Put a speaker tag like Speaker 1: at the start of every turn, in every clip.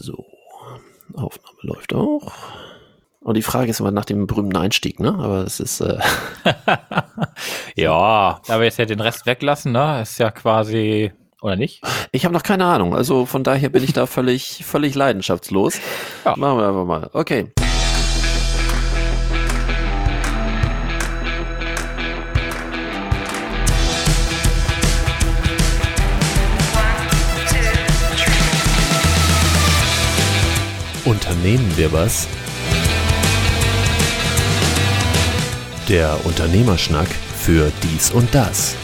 Speaker 1: So, Aufnahme läuft auch. Und die Frage ist immer nach dem berühmten Einstieg, ne? Aber es ist. Äh
Speaker 2: ja, aber jetzt ja den Rest weglassen, ne? Ist ja quasi. Oder nicht?
Speaker 1: Ich habe noch keine Ahnung. Also von daher bin ich da völlig, völlig leidenschaftslos. Ja. Machen wir einfach mal. Okay. Unternehmen wir was? Der Unternehmerschnack für dies und das.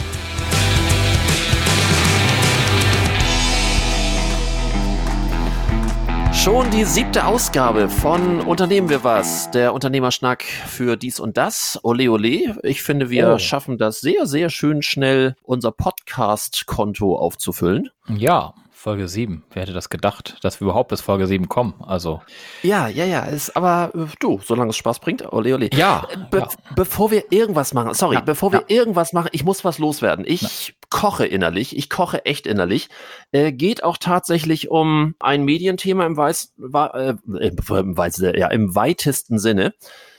Speaker 1: Schon die siebte Ausgabe von Unternehmen wir was, der Unternehmerschnack für dies und das. Ole ole. Ich finde, wir oh. schaffen das sehr, sehr schön schnell, unser Podcast-Konto aufzufüllen.
Speaker 2: Ja. Folge 7. Wer hätte das gedacht, dass wir überhaupt bis Folge 7 kommen? Also.
Speaker 1: Ja, ja, ja. Ist, aber äh, du, solange es Spaß bringt, ole, ole.
Speaker 2: Ja.
Speaker 1: Be
Speaker 2: ja.
Speaker 1: Bevor wir irgendwas machen, sorry,
Speaker 2: ja,
Speaker 1: bevor wir irgendwas machen, ich muss was loswerden. Ich koche innerlich, ich koche echt innerlich. Äh, geht auch tatsächlich um ein Medienthema im, Weiß, äh, im, Weiß, ja, im weitesten Sinne.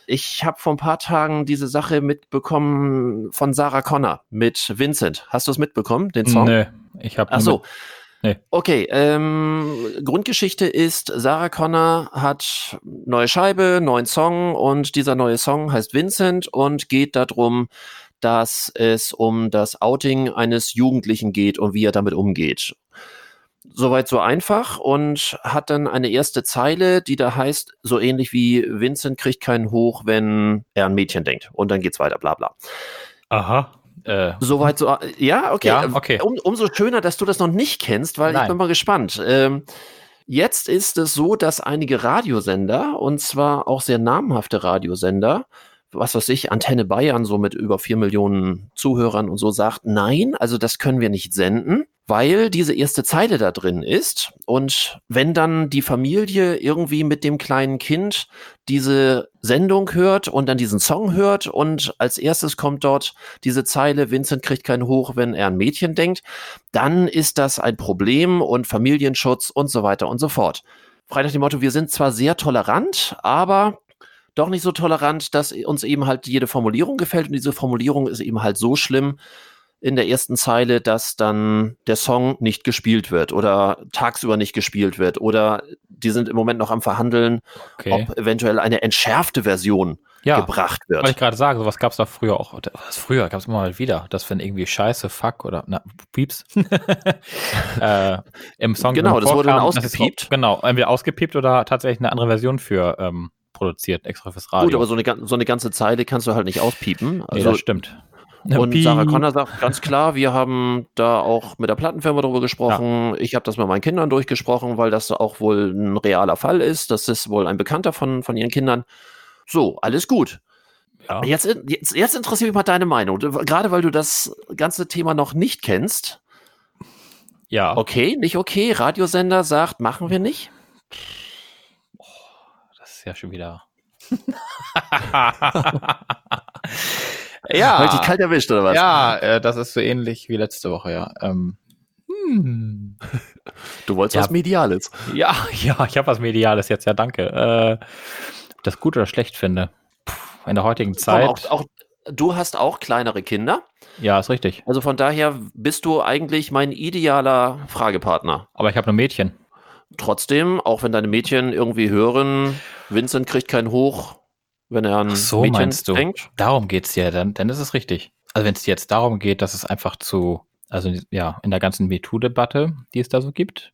Speaker 1: Ich habe vor ein paar Tagen diese Sache mitbekommen von Sarah Connor mit Vincent. Hast du es mitbekommen, den Song?
Speaker 2: Nee, ich habe
Speaker 1: Ach so. Nee. Okay, ähm, Grundgeschichte ist, Sarah Connor hat neue Scheibe, neuen Song und dieser neue Song heißt Vincent und geht darum, dass es um das Outing eines Jugendlichen geht und wie er damit umgeht. Soweit so einfach und hat dann eine erste Zeile, die da heißt, so ähnlich wie Vincent kriegt keinen hoch, wenn er an Mädchen denkt. Und dann geht's weiter, bla bla.
Speaker 2: Aha.
Speaker 1: Äh, Soweit so. Ja, okay.
Speaker 2: Ja, okay.
Speaker 1: Um, umso schöner, dass du das noch nicht kennst, weil Nein. ich bin mal gespannt. Ähm, jetzt ist es so, dass einige Radiosender, und zwar auch sehr namhafte Radiosender, was weiß ich, Antenne Bayern, so mit über vier Millionen Zuhörern und so, sagt, nein, also das können wir nicht senden weil diese erste Zeile da drin ist. Und wenn dann die Familie irgendwie mit dem kleinen Kind diese Sendung hört und dann diesen Song hört und als erstes kommt dort diese Zeile, Vincent kriegt keinen Hoch, wenn er an Mädchen denkt, dann ist das ein Problem und Familienschutz und so weiter und so fort. Frei nach dem Motto, wir sind zwar sehr tolerant, aber doch nicht so tolerant, dass uns eben halt jede Formulierung gefällt und diese Formulierung ist eben halt so schlimm, in der ersten Zeile, dass dann der Song nicht gespielt wird oder tagsüber nicht gespielt wird oder die sind im Moment noch am Verhandeln, okay. ob eventuell eine entschärfte Version ja, gebracht wird.
Speaker 2: Wollte ich gerade sagen, sowas gab es doch früher auch. Was früher gab es immer mal wieder, dass wenn irgendwie Scheiße, Fuck oder na, Pieps äh, im Song
Speaker 1: Genau, das wurde dann ausgepiept.
Speaker 2: Auch, genau, entweder ausgepiept oder tatsächlich eine andere Version für ähm, produziert, extra fürs Radio.
Speaker 1: Gut, aber so eine, so eine ganze Zeile kannst du halt nicht auspiepen.
Speaker 2: Also, nee, das stimmt.
Speaker 1: Und. Sarah Connor sagt ganz klar, wir haben da auch mit der Plattenfirma drüber gesprochen. Ja. Ich habe das mit meinen Kindern durchgesprochen, weil das auch wohl ein realer Fall ist. Das ist wohl ein Bekannter von, von ihren Kindern. So, alles gut. Ja. Jetzt, jetzt, jetzt interessiert mich mal deine Meinung. Gerade weil du das ganze Thema noch nicht kennst.
Speaker 2: Ja.
Speaker 1: Okay, nicht okay. Radiosender sagt, machen wir nicht.
Speaker 2: Oh, das ist ja schon wieder.
Speaker 1: Ja. Weil dich kalt erwischt, oder was?
Speaker 2: Ja, äh, das ist so ähnlich wie letzte Woche, ja. Ähm,
Speaker 1: hm. Du wolltest ja. was Mediales.
Speaker 2: Ja, ja, ich habe was Mediales jetzt, ja, danke. Äh, das gut oder schlecht finde. Puh, in der heutigen Zeit.
Speaker 1: Auch, auch, du hast auch kleinere Kinder.
Speaker 2: Ja, ist richtig.
Speaker 1: Also von daher bist du eigentlich mein idealer Fragepartner.
Speaker 2: Aber ich habe nur Mädchen.
Speaker 1: Trotzdem, auch wenn deine Mädchen irgendwie hören, Vincent kriegt kein Hoch, wenn er an Ach
Speaker 2: so, Mädchen meinst du. denkt. Darum geht's ja, dann, dann ist es richtig. Also wenn es jetzt darum geht, dass es einfach zu, also ja, in der ganzen MeToo-Debatte, die es da so gibt.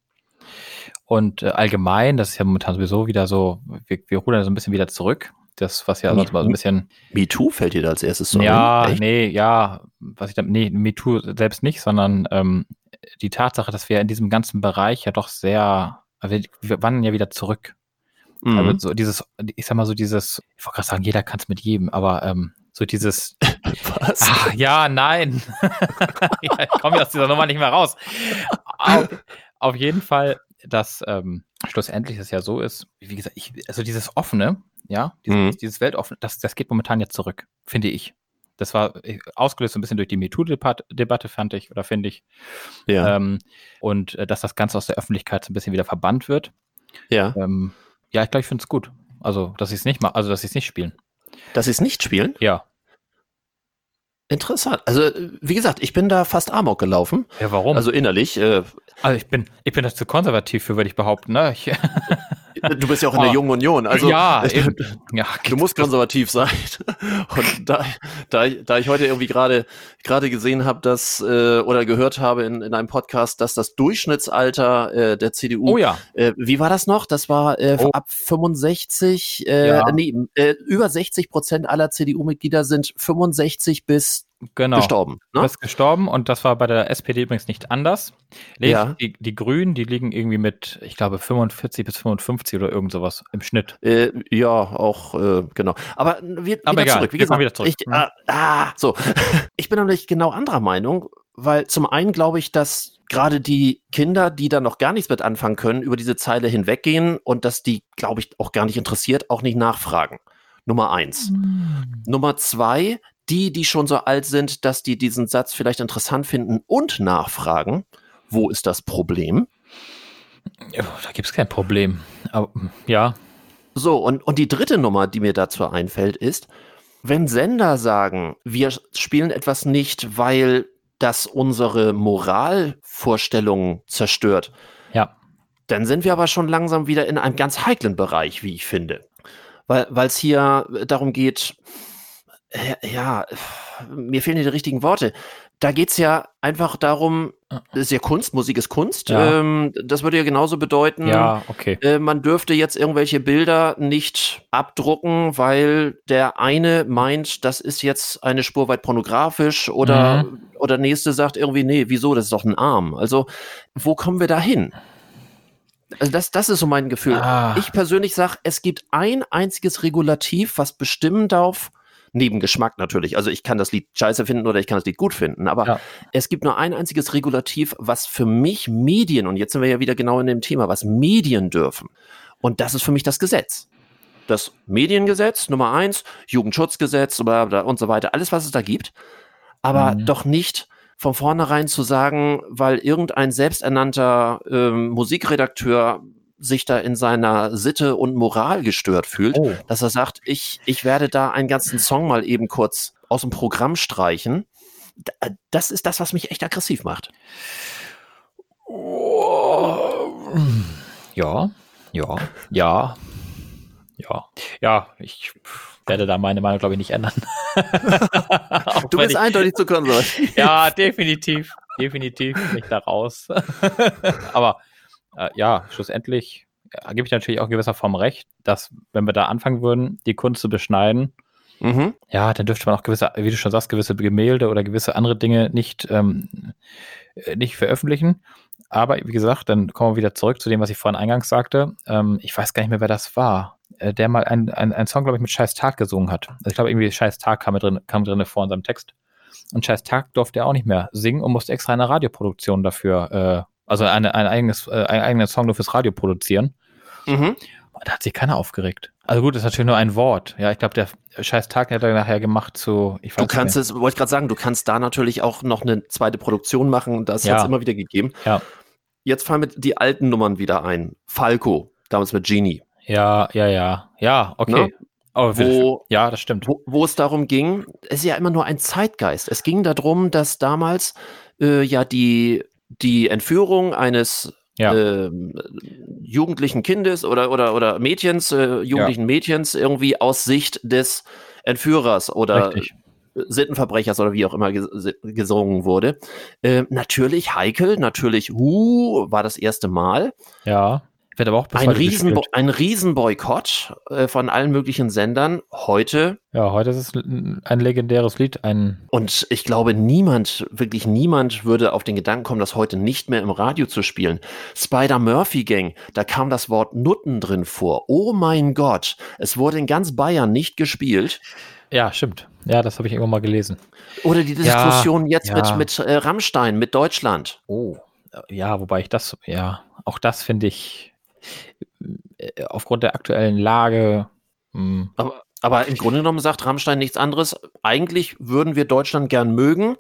Speaker 2: Und äh, allgemein, das ist ja momentan sowieso wieder so, wir, wir rudern so ein bisschen wieder zurück. Das, was ja sonst mal so ein bisschen.
Speaker 1: MeToo fällt dir da als erstes so
Speaker 2: Ja, Echt? nee, ja, was ich da, nee, MeToo selbst nicht, sondern ähm, die Tatsache, dass wir in diesem ganzen Bereich ja doch sehr, wir, wir wandern ja wieder zurück. Mhm. Also so dieses, ich sag mal so dieses, ich wollte gerade sagen, jeder kann es mit jedem, aber ähm, so dieses.
Speaker 1: Was?
Speaker 2: Ach, ja, nein. ja, ich komme aus dieser Nummer nicht mehr raus. Auf, auf jeden Fall, dass ähm, schlussendlich es ja so ist, wie gesagt, ich, also dieses offene, ja, dieses, mhm. dieses Weltoffene, das, das geht momentan jetzt zurück, finde ich. Das war äh, ausgelöst so ein bisschen durch die MeToo-Debatte, fand ich, oder finde ich.
Speaker 1: Ja.
Speaker 2: Ähm, und äh, dass das Ganze aus der Öffentlichkeit so ein bisschen wieder verbannt wird. Ja. Ähm, ja, ich glaube, ich finde es gut. Also, dass sie es nicht machen, also dass sie es nicht spielen.
Speaker 1: Dass sie es nicht spielen?
Speaker 2: Ja.
Speaker 1: Interessant. Also, wie gesagt, ich bin da fast Amok gelaufen.
Speaker 2: Ja, warum?
Speaker 1: Also innerlich. Äh,
Speaker 2: also ich bin, ich bin da zu konservativ für, würde ich behaupten. Ne? Ich,
Speaker 1: Du bist ja auch in der oh. Jungen Union. Also
Speaker 2: ja,
Speaker 1: eben. ja du musst konservativ sein. Und da, da, da ich heute irgendwie gerade gerade gesehen habe, dass äh, oder gehört habe in, in einem Podcast, dass das Durchschnittsalter äh, der CDU,
Speaker 2: oh ja,
Speaker 1: äh, wie war das noch? Das war äh, oh. ab 65, äh, ja. nee, äh, über 60 Prozent aller CDU-Mitglieder sind 65 bis
Speaker 2: genau.
Speaker 1: gestorben.
Speaker 2: Ne? ist gestorben und das war bei der SPD übrigens nicht anders. Ja. Die, die Grünen, die liegen irgendwie mit, ich glaube, 45 bis 55 oder irgend sowas im Schnitt.
Speaker 1: Äh, ja, auch, äh, genau. Aber wir
Speaker 2: Aber
Speaker 1: wieder zurück.
Speaker 2: Wie gesagt, wieder zurück.
Speaker 1: Ich, ah, ah, so. ich bin nämlich genau anderer Meinung, weil zum einen glaube ich, dass gerade die Kinder, die da noch gar nichts mit anfangen können, über diese Zeile hinweggehen und dass die, glaube ich, auch gar nicht interessiert, auch nicht nachfragen. Nummer eins. Mhm. Nummer zwei, die, die schon so alt sind, dass die diesen Satz vielleicht interessant finden und nachfragen, wo ist das Problem?
Speaker 2: Da gibt es kein Problem. Aber, ja.
Speaker 1: So, und, und die dritte Nummer, die mir dazu einfällt, ist, wenn Sender sagen, wir spielen etwas nicht, weil das unsere Moralvorstellungen zerstört,
Speaker 2: ja.
Speaker 1: dann sind wir aber schon langsam wieder in einem ganz heiklen Bereich, wie ich finde. Weil es hier darum geht, ja, mir fehlen die richtigen Worte. Da geht's ja einfach darum, das ist ja Kunst, Musik ist Kunst. Ja. Ähm, das würde ja genauso bedeuten,
Speaker 2: ja, okay.
Speaker 1: äh, man dürfte jetzt irgendwelche Bilder nicht abdrucken, weil der eine meint, das ist jetzt eine Spur weit pornografisch oder, mhm. oder nächste sagt irgendwie, nee, wieso, das ist doch ein Arm. Also, wo kommen wir da hin? Also das, das ist so mein Gefühl. Ah. Ich persönlich sage, es gibt ein einziges Regulativ, was bestimmen darf, neben Geschmack natürlich. Also ich kann das Lied scheiße finden oder ich kann das Lied gut finden. Aber ja. es gibt nur ein einziges Regulativ, was für mich Medien, und jetzt sind wir ja wieder genau in dem Thema, was Medien dürfen. Und das ist für mich das Gesetz. Das Mediengesetz, Nummer eins, Jugendschutzgesetz und so weiter, alles, was es da gibt. Aber mhm. doch nicht von vornherein zu sagen, weil irgendein selbsternannter ähm, Musikredakteur sich da in seiner Sitte und Moral gestört fühlt, oh. dass er sagt, ich, ich werde da einen ganzen Song mal eben kurz aus dem Programm streichen. Das ist das, was mich echt aggressiv macht.
Speaker 2: Ja, ja, ja, ja, ja, ich werde da meine Meinung, glaube ich, nicht ändern.
Speaker 1: du bist ich, eindeutig zu konservativ.
Speaker 2: ja, definitiv, definitiv nicht da raus. Aber äh, ja, schlussendlich äh, gebe ich natürlich auch in gewisser Form recht, dass wenn wir da anfangen würden, die Kunst zu beschneiden, mhm. ja, dann dürfte man auch gewisse, wie du schon sagst, gewisse Gemälde oder gewisse andere Dinge nicht, ähm, äh, nicht veröffentlichen. Aber wie gesagt, dann kommen wir wieder zurück zu dem, was ich vorhin eingangs sagte. Ähm, ich weiß gar nicht mehr, wer das war, äh, der mal einen ein Song, glaube ich, mit Scheiß Tag gesungen hat. Also ich glaube, irgendwie Scheiß Tag kam drin, kam drin vor in seinem Text. Und Scheiß Tag durfte er auch nicht mehr singen und musste extra eine Radioproduktion dafür äh, also eine, ein eigenes, äh, einen eigenen Song nur fürs Radio produzieren. Mhm. Da hat sich keiner aufgeregt. Also gut, das ist natürlich nur ein Wort. Ja, ich glaube, der scheiß Tag hat er nachher gemacht zu. Ich
Speaker 1: weiß du kannst es, wollte ich gerade sagen, du kannst da natürlich auch noch eine zweite Produktion machen. Das ja. hat es immer wieder gegeben.
Speaker 2: Ja.
Speaker 1: Jetzt fallen mir die alten Nummern wieder ein. Falco, damals mit Genie.
Speaker 2: Ja, ja, ja. Ja, okay. Ne?
Speaker 1: Oh, wo,
Speaker 2: ja, das stimmt.
Speaker 1: Wo, wo, es darum ging, es ist ja immer nur ein Zeitgeist. Es ging darum, dass damals äh, ja die die Entführung eines ja. äh, jugendlichen Kindes oder, oder, oder Mädchens, äh, jugendlichen ja. Mädchens irgendwie aus Sicht des Entführers oder Richtig. Sittenverbrechers oder wie auch immer gesungen wurde. Äh, natürlich heikel, natürlich, uh, war das erste Mal.
Speaker 2: Ja.
Speaker 1: Wird aber auch ein, Riesen ein Riesenboykott äh, von allen möglichen Sendern. Heute.
Speaker 2: Ja, heute ist es ein legendäres Lied. Ein
Speaker 1: und ich glaube, niemand, wirklich niemand würde auf den Gedanken kommen, das heute nicht mehr im Radio zu spielen. Spider Murphy Gang, da kam das Wort Nutten drin vor. Oh mein Gott, es wurde in ganz Bayern nicht gespielt.
Speaker 2: Ja, stimmt. Ja, das habe ich irgendwann mal gelesen.
Speaker 1: Oder die Diskussion ja, jetzt ja. mit, mit äh, Rammstein, mit Deutschland.
Speaker 2: Oh. Ja, wobei ich das, ja, auch das finde ich äh, aufgrund der aktuellen Lage.
Speaker 1: Hm. Aber, aber im Grunde genommen sagt Rammstein nichts anderes. Eigentlich würden wir Deutschland gern mögen,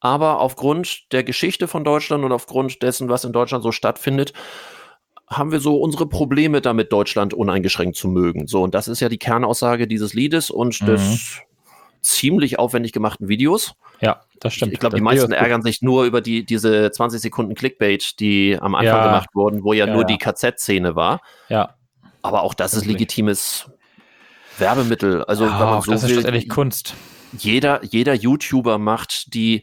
Speaker 1: aber aufgrund der Geschichte von Deutschland und aufgrund dessen, was in Deutschland so stattfindet, haben wir so unsere Probleme damit, Deutschland uneingeschränkt zu mögen. So, und das ist ja die Kernaussage dieses Liedes und mhm. des ziemlich aufwendig gemachten Videos.
Speaker 2: Ja, das stimmt.
Speaker 1: Ich glaube, die meisten ärgern sich nur über die, diese 20 Sekunden Clickbait, die am Anfang ja. gemacht wurden, wo ja, ja nur ja. die KZ-Szene war.
Speaker 2: Ja.
Speaker 1: Aber auch das ist legitimes Werbemittel. Also,
Speaker 2: wenn man so das will, ist ehrlich Kunst.
Speaker 1: Jeder, jeder YouTuber macht die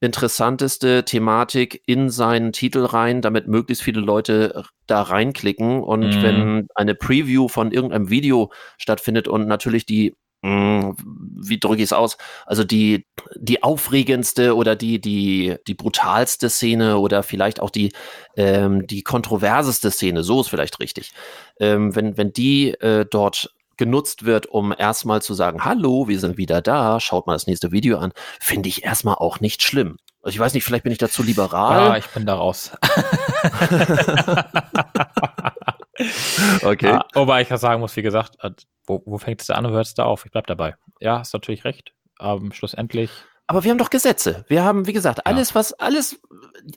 Speaker 1: interessanteste Thematik in seinen Titel rein, damit möglichst viele Leute da reinklicken. Und mm. wenn eine Preview von irgendeinem Video stattfindet und natürlich die wie drücke ich es aus? Also die, die aufregendste oder die, die, die brutalste Szene oder vielleicht auch die, ähm, die kontroverseste Szene, so ist vielleicht richtig. Ähm, wenn, wenn die äh, dort genutzt wird, um erstmal zu sagen, hallo, wir sind wieder da, schaut mal das nächste Video an, finde ich erstmal auch nicht schlimm. Also ich weiß nicht, vielleicht bin ich dazu liberal.
Speaker 2: Ja, ich bin da raus.
Speaker 1: okay. Ah,
Speaker 2: wobei ich sagen muss, wie gesagt, äh, wo, wo fängt es da an und hört es da auf? Ich bleib dabei. Ja, hast natürlich recht. Aber schlussendlich.
Speaker 1: Aber wir haben doch Gesetze. Wir haben, wie gesagt, alles, ja. was, alles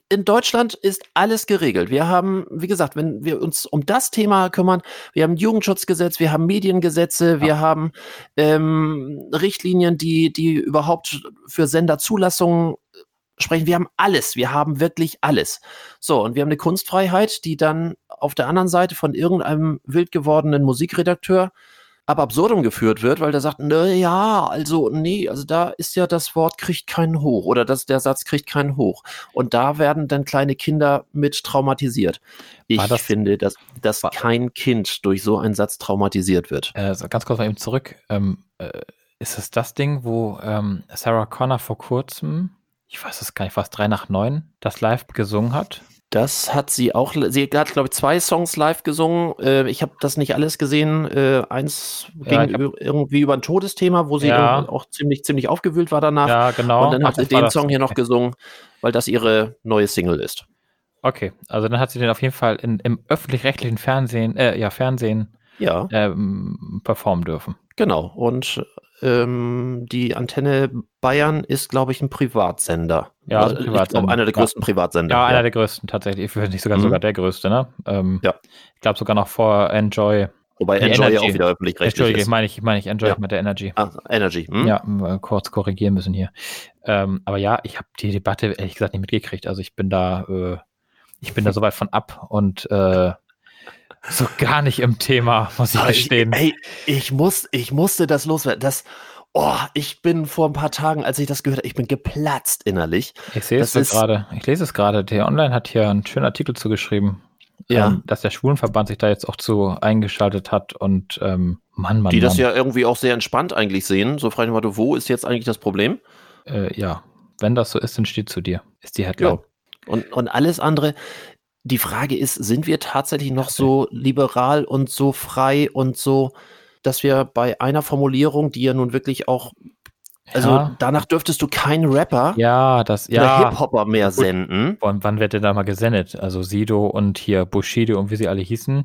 Speaker 1: in Deutschland ist alles geregelt. Wir haben, wie gesagt, wenn wir uns um das Thema kümmern, wir haben Jugendschutzgesetz, wir haben Mediengesetze, ja. wir haben ähm, Richtlinien, die, die überhaupt für Senderzulassungen sprechen. Wir haben alles. Wir haben wirklich alles. So, und wir haben eine Kunstfreiheit, die dann auf der anderen Seite von irgendeinem wild gewordenen Musikredakteur ab absurdum geführt wird, weil der sagt, na ja, also nee, also da ist ja das Wort kriegt keinen hoch oder das, der Satz kriegt keinen hoch. Und da werden dann kleine Kinder mit traumatisiert. Ich das, finde, dass, dass kein Kind durch so einen Satz traumatisiert wird.
Speaker 2: Äh, ganz kurz mal eben zurück. Ähm, äh, ist es das Ding, wo ähm, Sarah Connor vor kurzem ich weiß es gar nicht, fast drei nach neun, das live gesungen hat.
Speaker 1: Das hat sie auch, sie hat, glaube ich, zwei Songs live gesungen. Äh, ich habe das nicht alles gesehen. Äh, eins ja, ging hab, irgendwie über ein Todesthema, wo sie ja. auch ziemlich, ziemlich aufgewühlt war danach.
Speaker 2: Ja, genau.
Speaker 1: Und dann hat Ach, sie den Song hier noch gesungen, weil das ihre neue Single ist.
Speaker 2: Okay, also dann hat sie den auf jeden Fall in, im öffentlich-rechtlichen Fernsehen, äh, ja, Fernsehen
Speaker 1: ja.
Speaker 2: Ähm, performen dürfen.
Speaker 1: Genau. Und ähm, die Antenne Bayern ist, glaube ich, ein Privatsender.
Speaker 2: Ja, also Privatsender. Ich
Speaker 1: glaube, einer der größten ja. Privatsender.
Speaker 2: Ja, einer ja. der größten tatsächlich. Ich würde nicht sogar mhm. sogar der größte, ne? Ähm, ja. Ich glaube sogar noch vor Enjoy.
Speaker 1: Wobei Enjoy Energy. auch wieder
Speaker 2: öffentlich-rechtlich Entschuldige, ist. meine ich, meine ich Enjoy ja. mit der Energy.
Speaker 1: Ah, Energy. Hm?
Speaker 2: Ja, kurz korrigieren müssen hier. Ähm, aber ja, ich habe die Debatte ehrlich gesagt nicht mitgekriegt. Also ich bin da, äh, ich bin da so weit von ab und äh, so gar nicht im Thema, muss ich verstehen.
Speaker 1: Ey, ich muss, ich musste das loswerden. Das, oh, ich bin vor ein paar Tagen, als ich das gehört habe, ich bin geplatzt innerlich.
Speaker 2: Ich sehe es gerade. Ich lese es gerade. Der Online hat hier einen schönen Artikel zugeschrieben. Ja. Ähm, dass der Schwulenverband sich da jetzt auch zu eingeschaltet hat und ähm, Mann, Mann.
Speaker 1: Die
Speaker 2: Mann.
Speaker 1: das ja irgendwie auch sehr entspannt eigentlich sehen. So frage ich mal, wo ist jetzt eigentlich das Problem?
Speaker 2: Äh, ja, wenn das so ist, dann steht zu dir. Ist die Headline. Ja.
Speaker 1: Und, und alles andere, die Frage ist, sind wir tatsächlich noch so liberal und so frei und so, dass wir bei einer Formulierung, die ja nun wirklich auch also ja. danach dürftest du keinen Rapper
Speaker 2: ja, das,
Speaker 1: ja. oder Hip-Hopper mehr senden.
Speaker 2: Und wann wird der da mal gesendet? Also Sido und hier Bushido und wie sie alle hießen.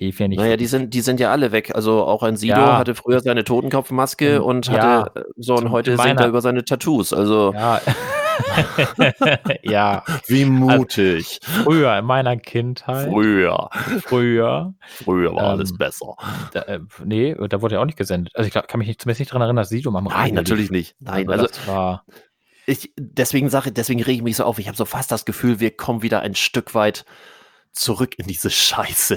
Speaker 1: Die finde ich. Naja, die sind, die sind ja alle weg. Also auch ein Sido ja. hatte früher seine Totenkopfmaske und hatte so und heute singt er über seine Tattoos. Also.
Speaker 2: Ja. ja.
Speaker 1: Wie mutig.
Speaker 2: früher, in meiner Kindheit.
Speaker 1: Früher.
Speaker 2: Früher.
Speaker 1: Früher war ähm, alles besser.
Speaker 2: Da, äh, nee, da wurde ja auch nicht gesendet. Also ich kann mich nicht, zumindest nicht daran erinnern, dass Sido am
Speaker 1: Radio Nein, natürlich nicht. Nein, also,
Speaker 2: das war.
Speaker 1: Ich, deswegen sage deswegen rege ich mich so auf. Ich habe so fast das Gefühl, wir kommen wieder ein Stück weit zurück in diese Scheiße.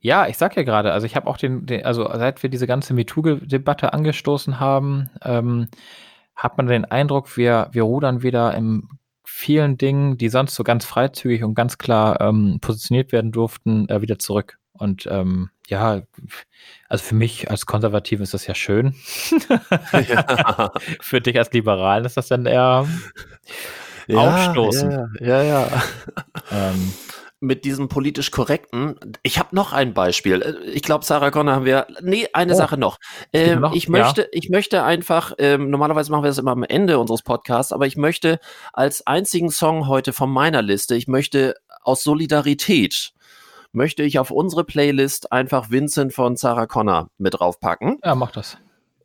Speaker 2: Ja, ich sag ja gerade, also ich habe auch den, den, also seit wir diese ganze MeToo-Debatte angestoßen haben, ähm, hat man den Eindruck, wir, wir rudern wieder in vielen Dingen, die sonst so ganz freizügig und ganz klar ähm, positioniert werden durften, äh, wieder zurück. Und ähm, ja, also für mich als Konservativen ist das ja schön. Ja. für dich als Liberalen ist das dann eher ja, aufstoßend.
Speaker 1: Ja, ja. ja. Ähm, mit diesem politisch korrekten. Ich habe noch ein Beispiel. Äh, ich glaube, Sarah Connor haben wir. Nee, eine oh. Sache noch. Ähm, noch. Ich möchte, ja. ich möchte einfach. Ähm, normalerweise machen wir das immer am Ende unseres Podcasts, aber ich möchte als einzigen Song heute von meiner Liste. Ich möchte aus Solidarität möchte ich auf unsere Playlist einfach Vincent von Sarah Connor mit draufpacken.
Speaker 2: Ja, mach das.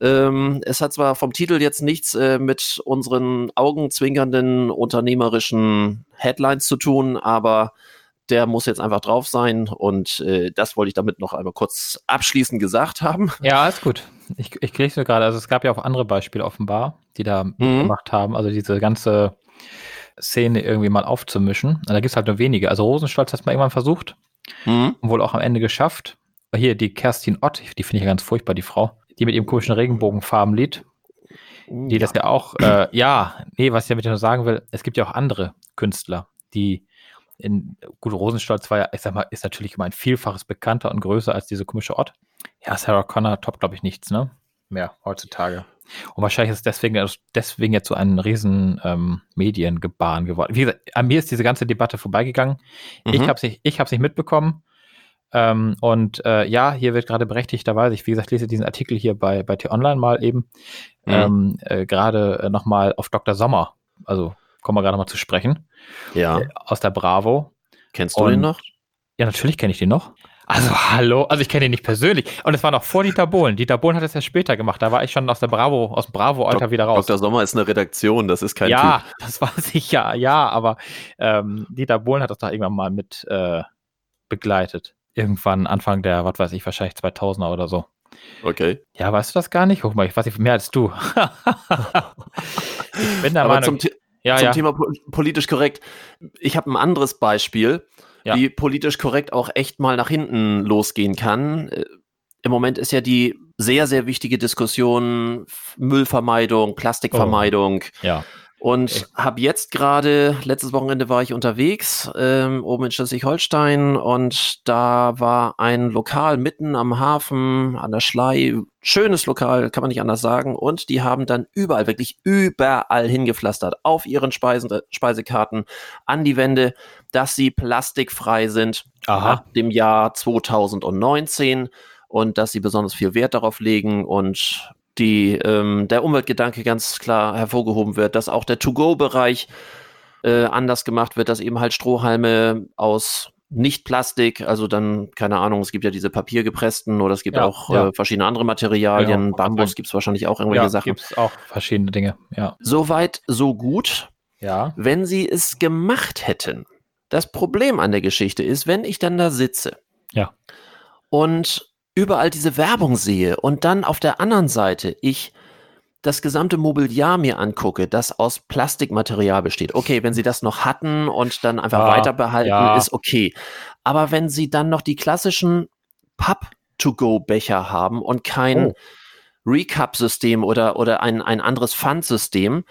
Speaker 1: Ähm, es hat zwar vom Titel jetzt nichts äh, mit unseren augenzwinkernden unternehmerischen Headlines zu tun, aber der muss jetzt einfach drauf sein und äh, das wollte ich damit noch einmal kurz abschließend gesagt haben.
Speaker 2: Ja, ist gut. Ich, ich kriege es gerade, also es gab ja auch andere Beispiele offenbar, die da mhm. gemacht haben, also diese ganze Szene irgendwie mal aufzumischen. Und da gibt es halt nur wenige. Also Rosenstolz hat es mal irgendwann versucht mhm. und wohl auch am Ende geschafft. Hier die Kerstin Ott, die finde ich ja ganz furchtbar, die Frau, die mit ihrem komischen Regenbogenfarbenlied, die ja. das ja auch, äh, ja, nee, was ich damit nur sagen will, es gibt ja auch andere Künstler, die in, gut, Rosenstolz war ja, ich sag mal, ist natürlich immer ein Vielfaches bekannter und größer als diese komische Ort. Ja, Sarah Connor top, glaube ich, nichts, ne? Mehr heutzutage. Und wahrscheinlich ist es deswegen, deswegen jetzt so ein riesen ähm, Mediengebaren geworden. Wie gesagt, an mir ist diese ganze Debatte vorbeigegangen. Mhm. Ich habe es nicht, nicht mitbekommen. Ähm, und äh, ja, hier wird gerade berechtigterweise, ich wie gesagt, lese diesen Artikel hier bei, bei T-Online mal eben, mhm. ähm, äh, gerade äh, nochmal auf Dr. Sommer, also kommen wir gerade mal zu sprechen.
Speaker 1: Ja.
Speaker 2: Äh, aus der Bravo.
Speaker 1: Kennst du und, den noch?
Speaker 2: Ja, natürlich kenne ich den noch. Also hallo, also ich kenne ihn nicht persönlich. Und es war noch vor Dieter Bohlen. Dieter Bohlen hat es ja später gemacht. Da war ich schon aus der Bravo, aus dem Bravo-Alter wieder raus.
Speaker 1: Dr. Sommer ist eine Redaktion, das ist kein
Speaker 2: Ja, typ. das weiß ich ja, ja, aber ähm, Dieter Bohlen hat das da irgendwann mal mit äh, begleitet. Irgendwann Anfang der, was weiß ich, wahrscheinlich 2000er oder so.
Speaker 1: Okay.
Speaker 2: Ja, weißt du das gar nicht? Guck mal, ich weiß nicht mehr als du.
Speaker 1: ich bin der aber Meinung, zum, ja, zum ja. Thema politisch korrekt. Ich habe ein anderes Beispiel ja. die politisch korrekt auch echt mal nach hinten losgehen kann. Äh, Im Moment ist ja die sehr, sehr wichtige Diskussion Müllvermeidung, Plastikvermeidung.
Speaker 2: Oh. Ja.
Speaker 1: Und habe jetzt gerade, letztes Wochenende war ich unterwegs, ähm, oben in Schleswig-Holstein. Und da war ein Lokal mitten am Hafen, an der Schlei, schönes Lokal, kann man nicht anders sagen. Und die haben dann überall, wirklich überall hingepflastert, auf ihren Speisen, äh, Speisekarten, an die Wände, dass sie plastikfrei sind
Speaker 2: Aha.
Speaker 1: ab dem Jahr 2019 und dass sie besonders viel Wert darauf legen. Und die, ähm, der Umweltgedanke ganz klar hervorgehoben wird, dass auch der To-Go-Bereich äh, anders gemacht wird, dass eben halt Strohhalme aus nicht Plastik, also dann, keine Ahnung, es gibt ja diese papiergepressten oder es gibt ja, auch ja. Äh, verschiedene andere Materialien. Genau. Bambus gibt es wahrscheinlich auch irgendwelche ja, Sachen. Gibt
Speaker 2: es auch verschiedene Dinge, ja.
Speaker 1: Soweit, so gut.
Speaker 2: Ja.
Speaker 1: Wenn sie es gemacht hätten. Das Problem an der Geschichte ist, wenn ich dann da sitze.
Speaker 2: Ja.
Speaker 1: Und überall diese Werbung sehe und dann auf der anderen Seite ich das gesamte Mobiliar mir angucke, das aus Plastikmaterial besteht. Okay, wenn sie das noch hatten und dann einfach ja, weiter behalten, ja. ist okay. Aber wenn sie dann noch die klassischen Pub-to-go-Becher haben und kein oh. Recap-System oder, oder ein, ein anderes Pfandsystem,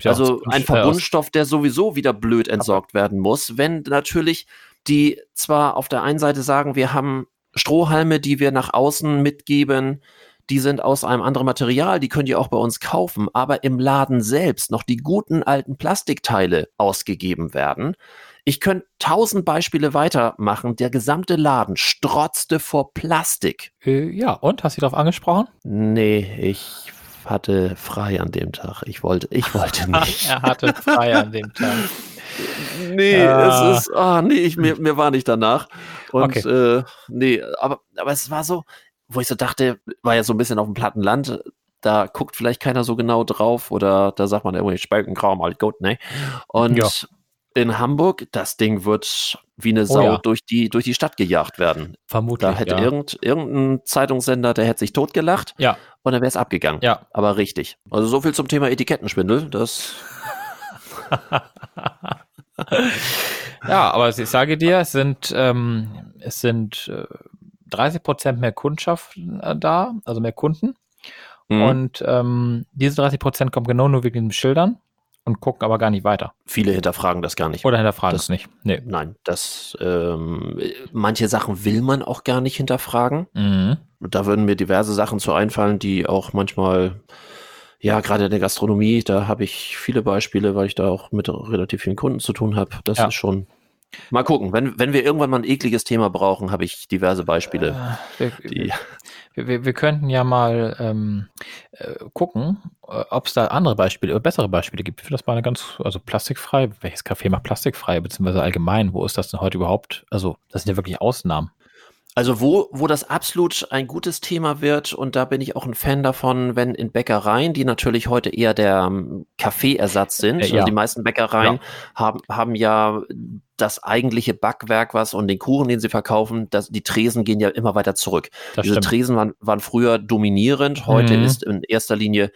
Speaker 1: ja also ein Verbundstoff, der sowieso wieder blöd entsorgt werden muss, wenn natürlich die zwar auf der einen Seite sagen, wir haben Strohhalme, die wir nach außen mitgeben, die sind aus einem anderen Material, die könnt ihr auch bei uns kaufen, aber im Laden selbst noch die guten alten Plastikteile ausgegeben werden. Ich könnte tausend Beispiele weitermachen. Der gesamte Laden strotzte vor Plastik.
Speaker 2: Äh, ja, und? Hast du darauf angesprochen?
Speaker 1: Nee, ich hatte frei an dem Tag. Ich wollte, ich wollte nicht.
Speaker 2: er hatte frei an dem Tag.
Speaker 1: Nee, ah. es ist, ah, nee, ich, mir, mir war nicht danach. Und okay. äh, nee, aber, aber es war so, wo ich so dachte, war ja so ein bisschen auf dem platten Land, da guckt vielleicht keiner so genau drauf oder da sagt man irgendwie Spalkenkram, halt gut, ne? Und ja. In Hamburg, das Ding wird wie eine oh Sau oh ja. durch, die, durch die Stadt gejagt werden.
Speaker 2: Vermutlich.
Speaker 1: Da hätte ja. irgend, irgendein Zeitungssender, der hätte sich totgelacht
Speaker 2: ja.
Speaker 1: und dann wäre es abgegangen.
Speaker 2: Ja.
Speaker 1: Aber richtig. Also so viel zum Thema Etikettenschwindel. Das.
Speaker 2: ja, aber ich sage dir, es sind, ähm, es sind äh, 30 Prozent mehr Kundschaft äh, da, also mehr Kunden. Mhm. Und ähm, diese 30 Prozent kommen genau nur wegen den Schildern und gucken aber gar nicht weiter.
Speaker 1: Viele hinterfragen das gar nicht.
Speaker 2: Oder hinterfragen es nicht.
Speaker 1: Nee. Nein, das ähm, manche Sachen will man auch gar nicht hinterfragen. Mhm. Da würden mir diverse Sachen zu einfallen, die auch manchmal ja, gerade in der Gastronomie, da habe ich viele Beispiele, weil ich da auch mit relativ vielen Kunden zu tun habe. Das ja. ist schon. Mal gucken, wenn, wenn wir irgendwann mal ein ekliges Thema brauchen, habe ich diverse Beispiele.
Speaker 2: Äh, wir, wir, wir, wir, könnten ja mal ähm, äh, gucken, äh, ob es da andere Beispiele oder bessere Beispiele gibt. Finde das mal eine ganz, also plastikfrei. Welches Café macht plastikfrei, beziehungsweise allgemein? Wo ist das denn heute überhaupt? Also, das sind ja wirklich Ausnahmen.
Speaker 1: Also wo, wo das absolut ein gutes Thema wird, und da bin ich auch ein Fan davon, wenn in Bäckereien, die natürlich heute eher der ähm, Kaffeeersatz sind, äh, ja. also die meisten Bäckereien ja. haben, haben ja das eigentliche Backwerk was und den Kuchen, den sie verkaufen, das, die Tresen gehen ja immer weiter zurück. Das Diese stimmt. Tresen waren, waren früher dominierend, heute mhm. ist in erster Linie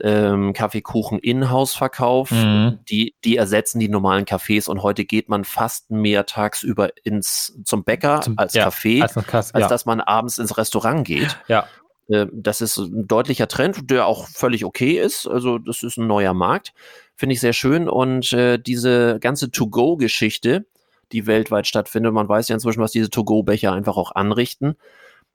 Speaker 1: ähm, Kaffeekuchen In-House-Verkauf. Mhm. Die, die ersetzen die normalen Cafés und heute geht man fast mehr tagsüber ins, zum Bäcker zum, als ja, Café, als, Kass, als ja. dass man abends ins Restaurant geht.
Speaker 2: Ja.
Speaker 1: Äh, das ist ein deutlicher Trend, der auch völlig okay ist. Also das ist ein neuer Markt. Finde ich sehr schön. Und äh, diese ganze To-Go-Geschichte, die weltweit stattfindet, man weiß ja inzwischen, was diese To-Go-Becher einfach auch anrichten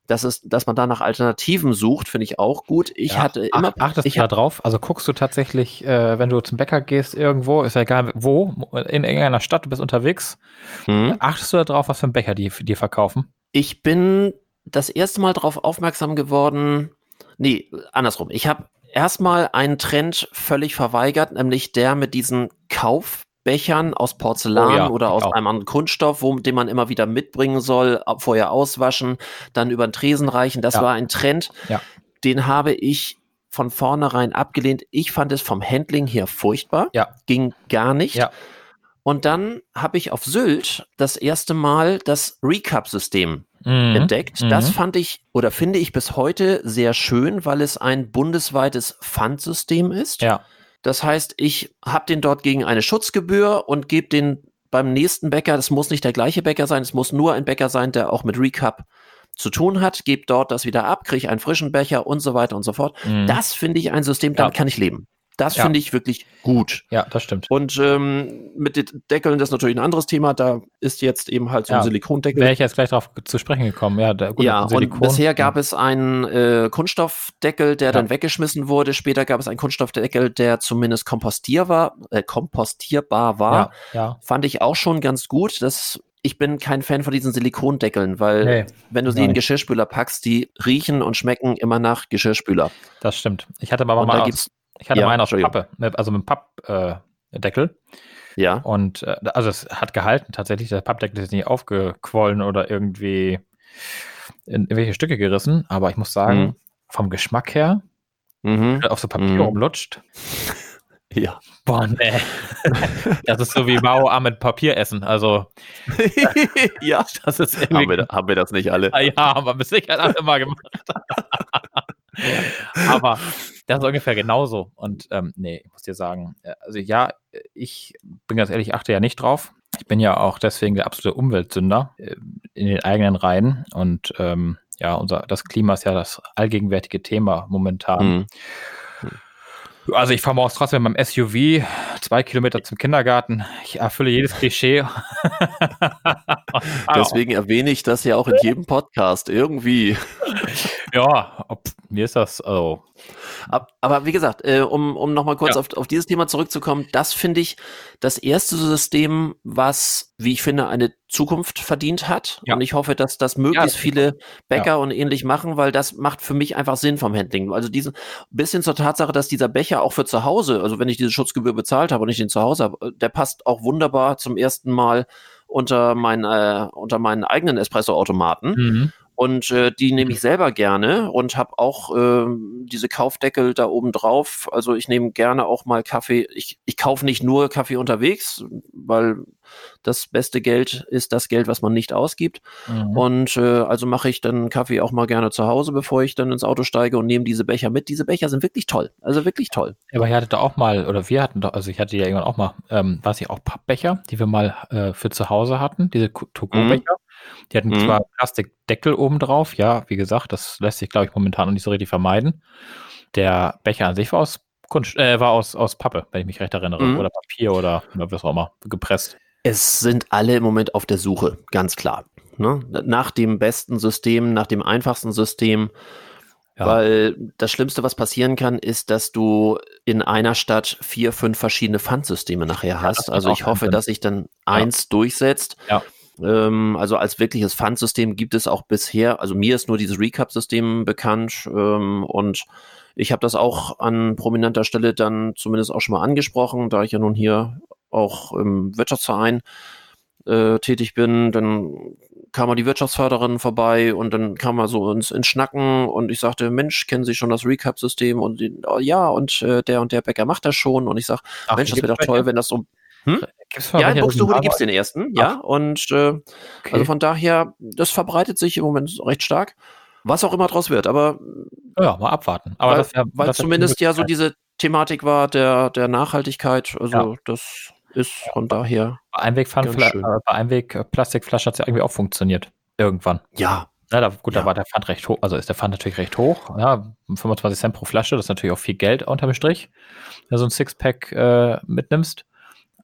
Speaker 1: dass es, dass man da nach Alternativen sucht, finde ich auch gut. Ich ja, hatte immer.
Speaker 2: Ach, achtest
Speaker 1: ich
Speaker 2: du da drauf? Also guckst du tatsächlich, äh, wenn du zum Bäcker gehst irgendwo, ist ja egal wo, in irgendeiner Stadt, du bist unterwegs, hm. achtest du da drauf, was für ein Becher die dir verkaufen?
Speaker 1: Ich bin das erste Mal darauf aufmerksam geworden. Nee, andersrum. Ich habe erstmal einen Trend völlig verweigert, nämlich der mit diesen Kauf Bechern aus Porzellan oh ja, oder aus auch. einem anderen Kunststoff, wo, den man immer wieder mitbringen soll, vorher auswaschen, dann über den Tresen reichen. Das ja. war ein Trend, ja. den habe ich von vornherein abgelehnt. Ich fand es vom Handling her furchtbar, ging gar nicht. Und dann habe ich auf Sylt das erste Mal das Recap-System mhm. entdeckt. Mhm. Das fand ich oder finde ich bis heute sehr schön, weil es ein bundesweites Pfandsystem ist.
Speaker 2: Ja
Speaker 1: das heißt, ich habe den dort gegen eine Schutzgebühr und gebe den beim nächsten Bäcker, das muss nicht der gleiche Bäcker sein, es muss nur ein Bäcker sein, der auch mit Recap zu tun hat, gebe dort das wieder ab, kriege einen frischen Becher und so weiter und so fort. Mhm. Das finde ich ein System, damit ja. kann ich leben. Das ja. finde ich wirklich gut.
Speaker 2: Ja, das stimmt.
Speaker 1: Und ähm, mit den Deckeln, das ist natürlich ein anderes Thema. Da ist jetzt eben halt so ein ja. Silikondeckel.
Speaker 2: Wäre ich jetzt gleich darauf zu sprechen gekommen. Ja,
Speaker 1: der, gut, ja und bisher gab es einen äh, Kunststoffdeckel, der ja. dann weggeschmissen wurde. Später gab es einen Kunststoffdeckel, der zumindest kompostierbar, äh, kompostierbar war.
Speaker 2: Ja.
Speaker 1: Fand ich auch schon ganz gut. Das ich bin kein Fan von diesen Silikondeckeln, weil nee, wenn du sie in Geschirrspüler packst, die riechen und schmecken immer nach Geschirrspüler.
Speaker 2: Das stimmt. Ich hatte aber und mal aus, ich hatte ja, meinen aus Pappe, also mit Pappdeckel. Äh,
Speaker 1: ja.
Speaker 2: Und äh, also es hat gehalten tatsächlich. Der Pappdeckel ist nicht aufgequollen oder irgendwie in irgendwelche Stücke gerissen. Aber ich muss sagen, mhm. vom Geschmack her, mhm. auf so Papier mhm. umlutscht.
Speaker 1: Ja.
Speaker 2: Boah, nee. Das ist so wie Mao mit Papier essen. Also.
Speaker 1: ja, das ist irgendwie. Haben wir, haben wir das nicht alle?
Speaker 2: Ah, ja, haben wir Sicherheit alle mal gemacht. Aber das ist ungefähr genauso. Und ähm, nee, ich muss dir sagen, äh, also ja, ich bin ganz ehrlich, achte ja nicht drauf. Ich bin ja auch deswegen der absolute Umweltsünder äh, in den eigenen Reihen. Und ähm, ja, unser, das Klima ist ja das allgegenwärtige Thema momentan. Mhm. Also ich fahre morgens trotzdem mit meinem SUV zwei Kilometer zum Kindergarten. Ich erfülle jedes Klischee.
Speaker 1: Deswegen erwähne ich das ja auch in jedem Podcast irgendwie.
Speaker 2: Ja, ob, mir ist das, also
Speaker 1: aber wie gesagt, äh, um, um nochmal kurz ja. auf, auf dieses Thema zurückzukommen, das finde ich das erste System, was, wie ich finde, eine Zukunft verdient hat. Ja. Und ich hoffe, dass das möglichst ja, viele Bäcker und ähnlich machen, weil das macht für mich einfach Sinn vom Handling. Also diesen bisschen zur Tatsache, dass dieser Becher auch für zu Hause, also wenn ich diese Schutzgebühr bezahlt habe und ich den zu Hause habe, der passt auch wunderbar zum ersten Mal unter, mein, äh, unter meinen eigenen Espresso-Automaten. Mhm. Und äh, die nehme ich selber gerne und habe auch äh, diese Kaufdeckel da oben drauf. Also ich nehme gerne auch mal Kaffee. Ich, ich kaufe nicht nur Kaffee unterwegs, weil das beste Geld ist das Geld, was man nicht ausgibt. Mhm. Und äh, also mache ich dann Kaffee auch mal gerne zu Hause, bevor ich dann ins Auto steige und nehme diese Becher mit. Diese Becher sind wirklich toll. Also wirklich toll.
Speaker 2: Aber ihr hattet auch mal, oder wir hatten doch, also ich hatte ja irgendwann auch mal, ähm, weiß ich auch Pappbecher, die wir mal äh, für zu Hause hatten, diese To-Go-Becher. Mhm. Die hatten mhm. zwar Plastikdeckel oben drauf, ja, wie gesagt, das lässt sich, glaube ich, momentan noch nicht so richtig vermeiden. Der Becher an sich war aus Kunst, äh, war aus, aus Pappe, wenn ich mich recht erinnere, mhm. oder Papier oder was auch immer, gepresst.
Speaker 1: Es sind alle im Moment auf der Suche, ganz klar. Ne? Nach dem besten System, nach dem einfachsten System. Ja. Weil das Schlimmste, was passieren kann, ist, dass du in einer Stadt vier, fünf verschiedene Pfandsysteme nachher hast. Ja, also ich hoffe, dass sich dann eins ja. durchsetzt.
Speaker 2: Ja.
Speaker 1: Ähm, also als wirkliches Pfandsystem gibt es auch bisher, also mir ist nur dieses Recap-System bekannt ähm, und ich habe das auch an prominenter Stelle dann zumindest auch schon mal angesprochen, da ich ja nun hier auch im Wirtschaftsverein äh, tätig bin, dann kam mal die Wirtschaftsförderin vorbei und dann kam mal so ins, ins Schnacken und ich sagte, Mensch, kennen Sie schon das Recap-System? Und die, oh, ja, und äh, der und der Bäcker macht das schon. Und ich sag, Ach, Mensch, das wäre doch toll, wenn das so. Hm? ja, in Buxtehude gibt es den ersten, ja. Und äh, okay. also von daher, das verbreitet sich im Moment recht stark. Was auch immer draus wird, aber.
Speaker 2: Ja, mal abwarten.
Speaker 1: Aber weil, das, ja, weil das zumindest ja so diese Thematik war der, der Nachhaltigkeit. Also ja. das ist von daher.
Speaker 2: Bei Einwegpfandfla äh, hat es ja irgendwie auch funktioniert. Irgendwann.
Speaker 1: Ja.
Speaker 2: Ja, da, gut, ja. da war der Pfand recht hoch, also ist der Pfand natürlich recht hoch. Ja, 25 Cent pro Flasche, das ist natürlich auch viel Geld unterm Strich, wenn du so ein Sixpack äh, mitnimmst.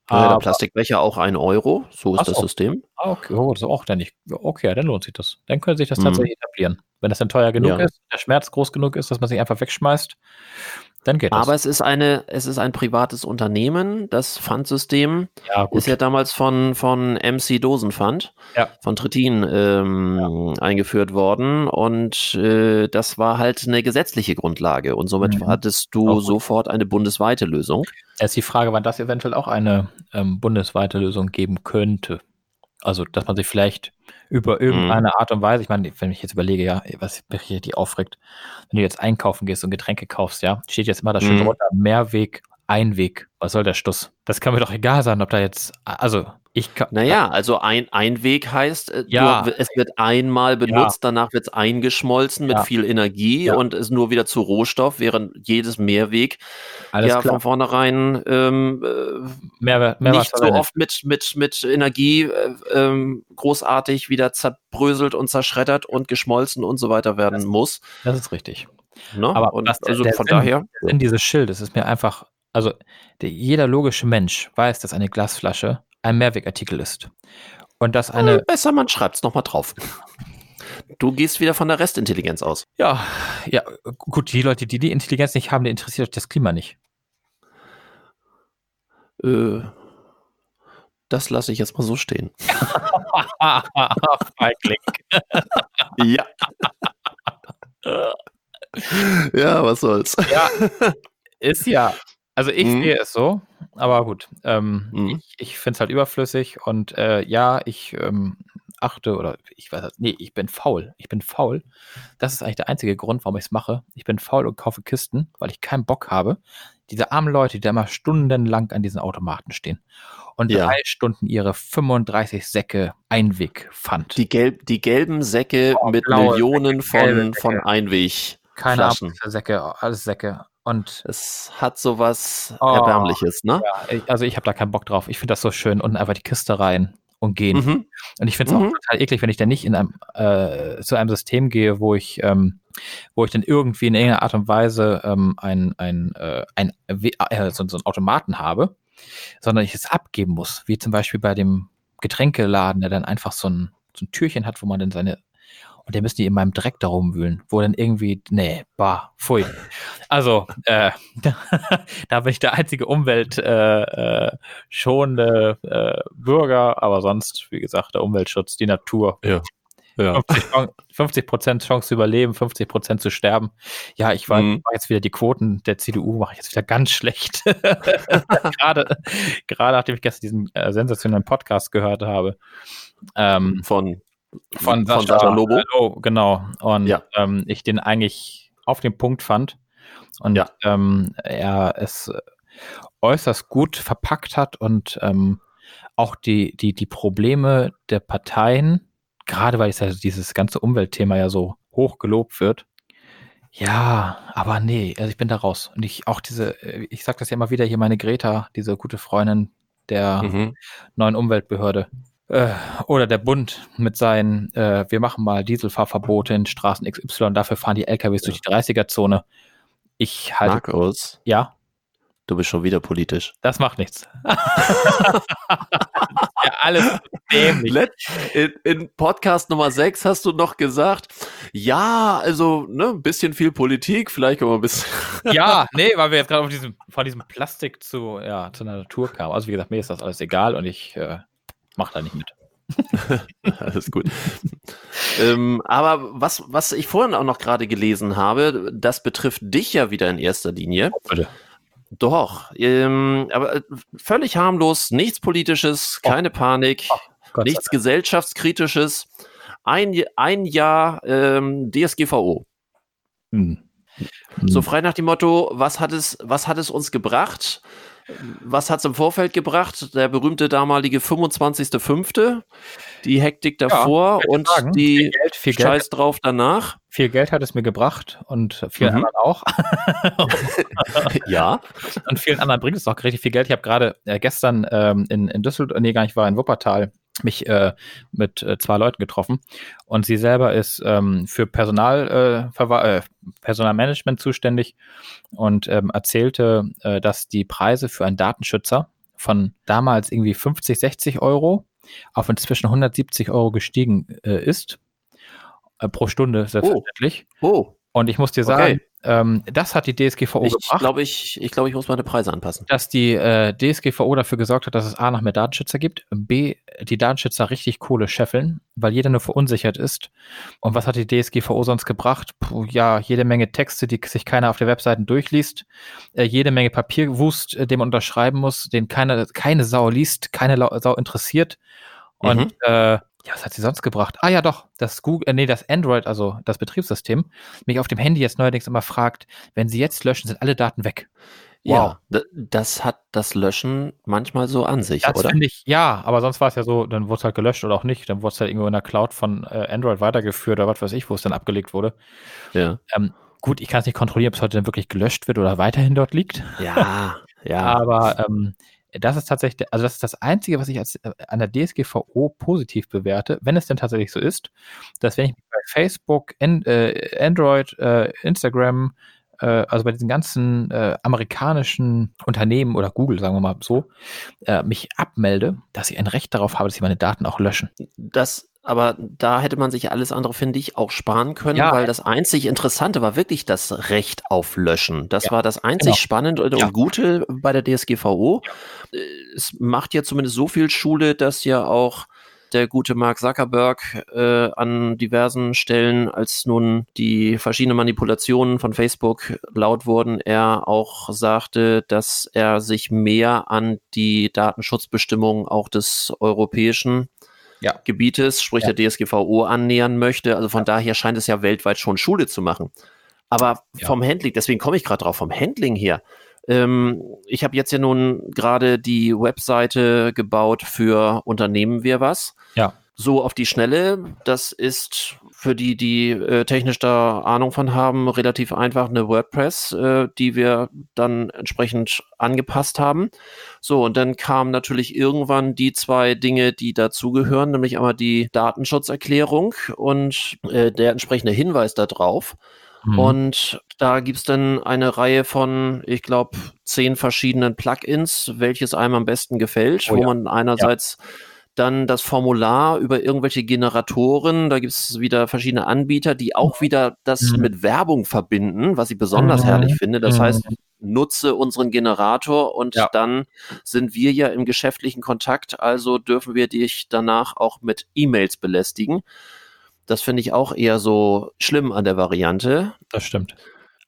Speaker 1: Ja, der Plastikbecher auch ein Euro, so ist das System.
Speaker 2: Ah, okay, oh, das ist auch dann nicht. Okay, dann lohnt sich das. Dann könnte sich das mhm. tatsächlich etablieren. Wenn das dann teuer genug ja. ist, der Schmerz groß genug ist, dass man sich einfach wegschmeißt, dann geht
Speaker 1: das. Aber es ist eine, es ist ein privates Unternehmen. Das Pfandsystem ja, ist ja damals von, von MC Dosenpfand, ja. von Trittin ähm, ja. eingeführt worden. Und äh, das war halt eine gesetzliche Grundlage. Und somit mhm. hattest du sofort eine bundesweite Lösung.
Speaker 2: Es ist die Frage, wann das eventuell auch eine ähm, bundesweite Lösung geben könnte. Also, dass man sich vielleicht über irgendeine mhm. Art und Weise, ich meine, wenn ich jetzt überlege, ja, was mich richtig aufregt, wenn du jetzt einkaufen gehst und Getränke kaufst, ja, steht jetzt immer da schön mhm. drunter, Mehrweg, Einweg. Was soll der Stuss? Das kann mir doch egal sein, ob da jetzt, also ich kann,
Speaker 1: naja, also ein Einweg heißt, äh, ja, nur, es wird einmal benutzt, ja. danach wird es eingeschmolzen mit ja. viel Energie und ist nur wieder zu Rohstoff, während jedes Mehrweg Alles ja klar. von vornherein ähm, äh, mehr, mehr nicht so oft mit, mit, mit Energie äh, ähm, großartig wieder zerbröselt und zerschreddert und geschmolzen und so weiter werden
Speaker 2: das,
Speaker 1: muss.
Speaker 2: Das ist richtig.
Speaker 1: Ne?
Speaker 2: Aber und was, also der, von Sinn, daher. In dieses Schild, es ist mir einfach, also der, jeder logische Mensch weiß, dass eine Glasflasche ein Mehrwegartikel ist. Und dass eine.
Speaker 1: Besser, man schreibt es nochmal drauf. Du gehst wieder von der Restintelligenz aus.
Speaker 2: Ja, ja, gut, die Leute, die die Intelligenz nicht haben, die interessiert das Klima nicht.
Speaker 1: Äh, das lasse ich jetzt mal so stehen. ja. ja, was soll's.
Speaker 2: Ja, ist ja. Also ich mhm. sehe es so, aber gut. Ähm, mhm. Ich, ich finde es halt überflüssig und äh, ja, ich ähm, achte oder ich weiß nicht, nee, ich bin faul. Ich bin faul. Das ist eigentlich der einzige Grund, warum ich es mache. Ich bin faul und kaufe Kisten, weil ich keinen Bock habe. Diese armen Leute, die da immer stundenlang an diesen Automaten stehen und ja. drei Stunden ihre 35 Säcke Einweg fand.
Speaker 1: Die, gelb, die gelben Säcke oh, mit Millionen Säcke, von, von Einweg.
Speaker 2: Keine Ahnung, Säcke, alles Säcke. Und
Speaker 1: es hat sowas oh, Erbärmliches, ne?
Speaker 2: Ja, also ich habe da keinen Bock drauf. Ich finde das so schön. Und einfach die Kiste rein und gehen. Mhm. Und ich finde es mhm. auch total eklig, wenn ich dann nicht in einem, äh, zu einem System gehe, wo ich, ähm, wo ich dann irgendwie in irgendeiner Art und Weise ähm, ein, ein, äh, ein äh, so, so einen Automaten habe, sondern ich es abgeben muss. Wie zum Beispiel bei dem Getränkeladen, der dann einfach so ein, so ein Türchen hat, wo man dann seine und der müssen die in meinem Dreck da rumwühlen, wo dann irgendwie, nee, bah, pfui. Also, äh, da bin ich der einzige umweltschonende äh, äh, Bürger, aber sonst, wie gesagt, der Umweltschutz, die Natur.
Speaker 1: Ja. Ja.
Speaker 2: 50 Prozent Chance zu überleben, 50 Prozent zu sterben. Ja, ich war, mhm. jetzt wieder die Quoten der CDU mache ich jetzt wieder ganz schlecht. gerade, gerade nachdem ich gestern diesen äh, sensationellen Podcast gehört habe.
Speaker 1: Ähm, von
Speaker 2: von Sascha, von Sascha Lobo. Hallo, genau. Und ja. ähm, ich den eigentlich auf den Punkt fand und ja. ähm, er es äußerst gut verpackt hat und ähm, auch die, die, die Probleme der Parteien, gerade weil ja dieses ganze Umweltthema ja so hoch gelobt wird. Ja, aber nee, also ich bin da raus. Und ich auch diese, ich sag das ja immer wieder hier, meine Greta, diese gute Freundin der mhm. neuen Umweltbehörde, äh, oder der Bund mit seinen, äh, wir machen mal Dieselfahrverbote in Straßen XY, dafür fahren die LKWs ja. durch die 30er-Zone. Ich halte.
Speaker 1: Markus.
Speaker 2: Ja.
Speaker 1: Du bist schon wieder politisch.
Speaker 2: Das macht nichts. ja, alles dämlich.
Speaker 1: In, in, Podcast Nummer 6 hast du noch gesagt, ja, also ne, ein bisschen viel Politik, vielleicht wir ein bisschen.
Speaker 2: ja, nee, weil wir jetzt gerade diesem, von diesem Plastik zu, ja, zu einer Natur kamen. Also wie gesagt, mir ist das alles egal und ich äh, mach da nicht mit.
Speaker 1: Alles gut. ähm, aber was, was ich vorhin auch noch gerade gelesen habe, das betrifft dich ja wieder in erster Linie. Bitte. Doch, ähm, aber äh, völlig harmlos, nichts Politisches, keine oh. Panik. nichts gesellschaftskritisches. Ein, ein Jahr ähm, DSGVO. Hm. So frei nach dem Motto, was hat es, was hat es uns gebracht? Was hat es im Vorfeld gebracht? Der berühmte damalige 25.05., die Hektik davor ja, und sagen. die viel Geld, viel Scheiß Geld. drauf danach.
Speaker 2: Viel Geld hat es mir gebracht und vielen mhm. anderen auch.
Speaker 1: ja.
Speaker 2: Und vielen anderen bringt es auch richtig viel Geld. Ich habe gerade äh, gestern ähm, in, in Düsseldorf, nee, gar nicht, war in Wuppertal mich äh, mit äh, zwei Leuten getroffen und sie selber ist ähm, für Personal, äh, äh, Personalmanagement zuständig und ähm, erzählte, äh, dass die Preise für einen Datenschützer von damals irgendwie 50, 60 Euro auf inzwischen 170 Euro gestiegen äh, ist pro Stunde selbstverständlich. Oh. oh. Und ich muss dir sagen, okay. ähm, das hat die DSGVO
Speaker 1: ich gebracht. Glaub ich ich glaube, ich muss meine Preise anpassen.
Speaker 2: Dass die äh, DSGVO dafür gesorgt hat, dass es A noch mehr Datenschützer gibt, B, die Datenschützer richtig Kohle scheffeln, weil jeder nur verunsichert ist. Und was hat die DSGVO sonst gebracht? Puh, ja, jede Menge Texte, die sich keiner auf der Webseite durchliest, äh, jede Menge Papierwust, äh, den man unterschreiben muss, den keine, keine Sau liest, keine Sau interessiert. Und mhm. äh, ja, was hat sie sonst gebracht? Ah ja, doch, das Google, äh, nee, das Android, also das Betriebssystem, mich auf dem Handy jetzt neuerdings immer fragt, wenn sie jetzt löschen, sind alle Daten weg.
Speaker 1: Wow. Ja, das hat das Löschen manchmal so an sich, das
Speaker 2: oder? ich, ja, aber sonst war es ja so, dann wurde es halt gelöscht oder auch nicht. Dann wurde es halt irgendwo in der Cloud von äh, Android weitergeführt oder was weiß ich, wo es dann abgelegt wurde. Ja. Ähm, gut, ich kann es nicht kontrollieren, ob es heute dann wirklich gelöscht wird oder weiterhin dort liegt.
Speaker 1: Ja, ja.
Speaker 2: aber ähm, das ist tatsächlich, also das ist das Einzige, was ich als, äh, an der DSGVO positiv bewerte, wenn es denn tatsächlich so ist, dass wenn ich bei Facebook, and, äh, Android, äh, Instagram, äh, also bei diesen ganzen äh, amerikanischen Unternehmen oder Google, sagen wir mal so, äh, mich abmelde, dass ich ein Recht darauf habe, dass sie meine Daten auch löschen.
Speaker 1: Das aber da hätte man sich alles andere, finde ich, auch sparen können, ja. weil das einzig Interessante war wirklich das Recht auf Löschen. Das ja. war das einzig genau. Spannende und, ja. Gute bei der DSGVO. Es macht ja zumindest so viel Schule, dass ja auch der gute Mark Zuckerberg äh, an diversen Stellen, als nun die verschiedenen Manipulationen von Facebook laut wurden, er auch sagte, dass er sich mehr an die Datenschutzbestimmungen auch des europäischen ja. Gebietes, sprich ja. der DSGVO, annähern möchte. Also von ja. daher scheint es ja weltweit schon Schule zu machen. Aber vom Handling, deswegen komme ich gerade drauf, vom Handling her. Ähm, ich habe jetzt ja nun gerade die Webseite gebaut für Unternehmen wir was.
Speaker 2: Ja
Speaker 1: so auf die Schnelle. Das ist für die, die äh, technisch da Ahnung von haben, relativ einfach eine WordPress, äh, die wir dann entsprechend angepasst haben. So, und dann kamen natürlich irgendwann die zwei Dinge, die dazugehören, nämlich einmal die Datenschutzerklärung und äh, der entsprechende Hinweis darauf. Mhm. Und da gibt's dann eine Reihe von, ich glaube, zehn verschiedenen Plugins, welches einem am besten gefällt, oh, wo ja. man einerseits ja dann das Formular über irgendwelche Generatoren. Da gibt es wieder verschiedene Anbieter, die auch wieder das mhm. mit Werbung verbinden, was ich besonders mhm. herrlich finde. Das mhm. heißt, nutze unseren Generator und ja. dann sind wir ja im geschäftlichen Kontakt, also dürfen wir dich danach auch mit E-Mails belästigen. Das finde ich auch eher so schlimm an der Variante.
Speaker 2: Das stimmt.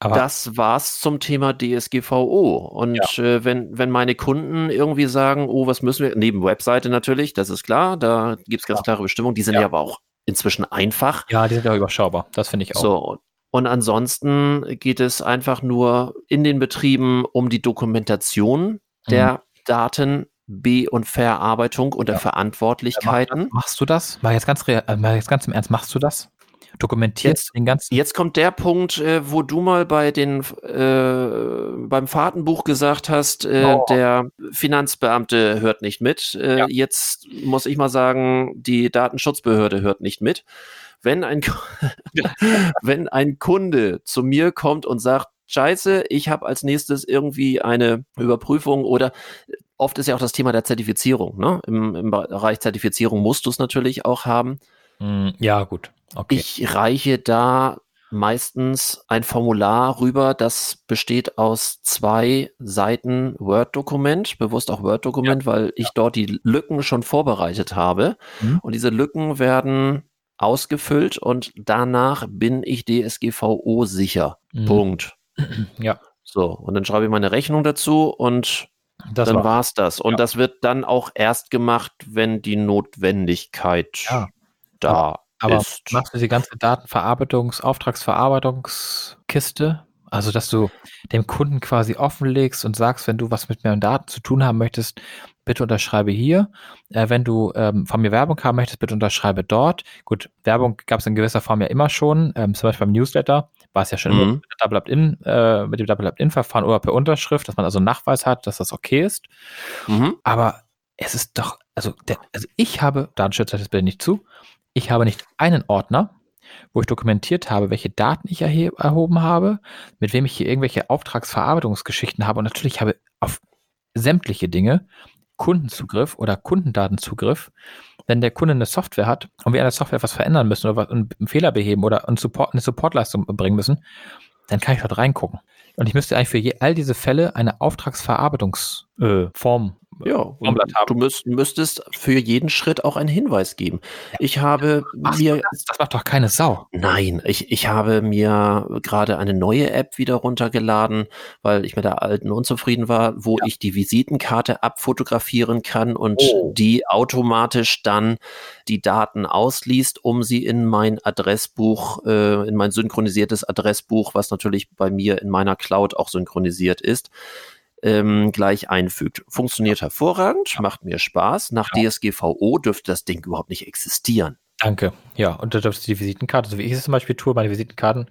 Speaker 1: Aber das war's zum Thema DSGVO. Und ja. äh, wenn, wenn meine Kunden irgendwie sagen, oh, was müssen wir, neben Webseite natürlich, das ist klar, da gibt's ganz ja. klare Bestimmungen, die sind ja. ja. aber auch inzwischen einfach.
Speaker 2: Ja, die sind ja überschaubar, das finde ich auch.
Speaker 1: So, und ansonsten geht es einfach nur in den Betrieben um die Dokumentation der mhm. Daten, Be- und Verarbeitung und der Verantwortlichkeiten.
Speaker 2: Machst du das? Mal jetzt ganz, äh, mal jetzt ganz im Ernst, machst du das? Dokumentiert
Speaker 1: jetzt, den ganzen. Jetzt kommt der Punkt, äh, wo du mal bei den äh, beim Fahrtenbuch gesagt hast, äh, oh. der Finanzbeamte hört nicht mit. Äh, ja. Jetzt muss ich mal sagen, die Datenschutzbehörde hört nicht mit. Wenn ein wenn ein Kunde zu mir kommt und sagt, Scheiße, ich habe als nächstes irgendwie eine Überprüfung oder oft ist ja auch das Thema der Zertifizierung. Ne? Im, Im Bereich Zertifizierung musst du es natürlich auch haben.
Speaker 2: Hm, ja, gut.
Speaker 1: Okay. Ich reiche da meistens ein Formular rüber, das besteht aus zwei Seiten Word-Dokument, bewusst auch Word-Dokument, ja. weil ich ja. dort die Lücken schon vorbereitet habe. Mhm. Und diese Lücken werden ausgefüllt und danach bin ich DSGVO sicher. Mhm. Punkt.
Speaker 2: Ja.
Speaker 1: So, und dann schreibe ich meine Rechnung dazu und Das dann war es das. Und ja. das wird dann auch erst gemacht, wenn die Notwendigkeit da
Speaker 2: aber
Speaker 1: ist.
Speaker 2: Machst du die ganze Datenverarbeitungs-, Auftragsverarbeitungskiste? Also, dass du dem Kunden quasi offenlegst und sagst, wenn du was mit mir Daten zu tun haben möchtest, bitte unterschreibe hier. Äh, wenn du ähm, von mir Werbung haben möchtest, bitte unterschreibe dort. Gut, Werbung gab es in gewisser Form ja immer schon, ähm, zum Beispiel beim Newsletter war es ja schon mhm. mit, Double Opt-in, äh, mit dem Double Opt-in-Verfahren oder per Unterschrift, dass man also einen Nachweis hat, dass das okay ist. Mhm. Aber es ist doch, also, der, also ich habe, Datenschützer das bitte nicht zu, ich habe nicht einen Ordner, wo ich dokumentiert habe, welche Daten ich erhoben habe, mit wem ich hier irgendwelche Auftragsverarbeitungsgeschichten habe und natürlich habe auf sämtliche Dinge Kundenzugriff oder Kundendatenzugriff. Wenn der Kunde eine Software hat und wir an der Software was verändern müssen oder was, einen Fehler beheben oder einen Support, eine Supportleistung bringen müssen, dann kann ich dort reingucken. Und ich müsste eigentlich für all diese Fälle eine Auftragsverarbeitungsform
Speaker 1: ja, und du müsst, müsstest für jeden Schritt auch einen Hinweis geben. Ich habe
Speaker 2: Ach, mir. Das, das, macht doch keine Sau.
Speaker 1: Nein, ich, ich habe mir gerade eine neue App wieder runtergeladen, weil ich mit der alten unzufrieden war, wo ja. ich die Visitenkarte abfotografieren kann und oh. die automatisch dann die Daten ausliest, um sie in mein Adressbuch, äh, in mein synchronisiertes Adressbuch, was natürlich bei mir in meiner Cloud auch synchronisiert ist, ähm, gleich einfügt. Funktioniert hervorragend, macht mir Spaß. Nach ja. DSGVO dürfte das Ding überhaupt nicht existieren.
Speaker 2: Danke. Ja, und da dürfte die Visitenkarte, so wie ich es zum Beispiel tue, meine Visitenkarten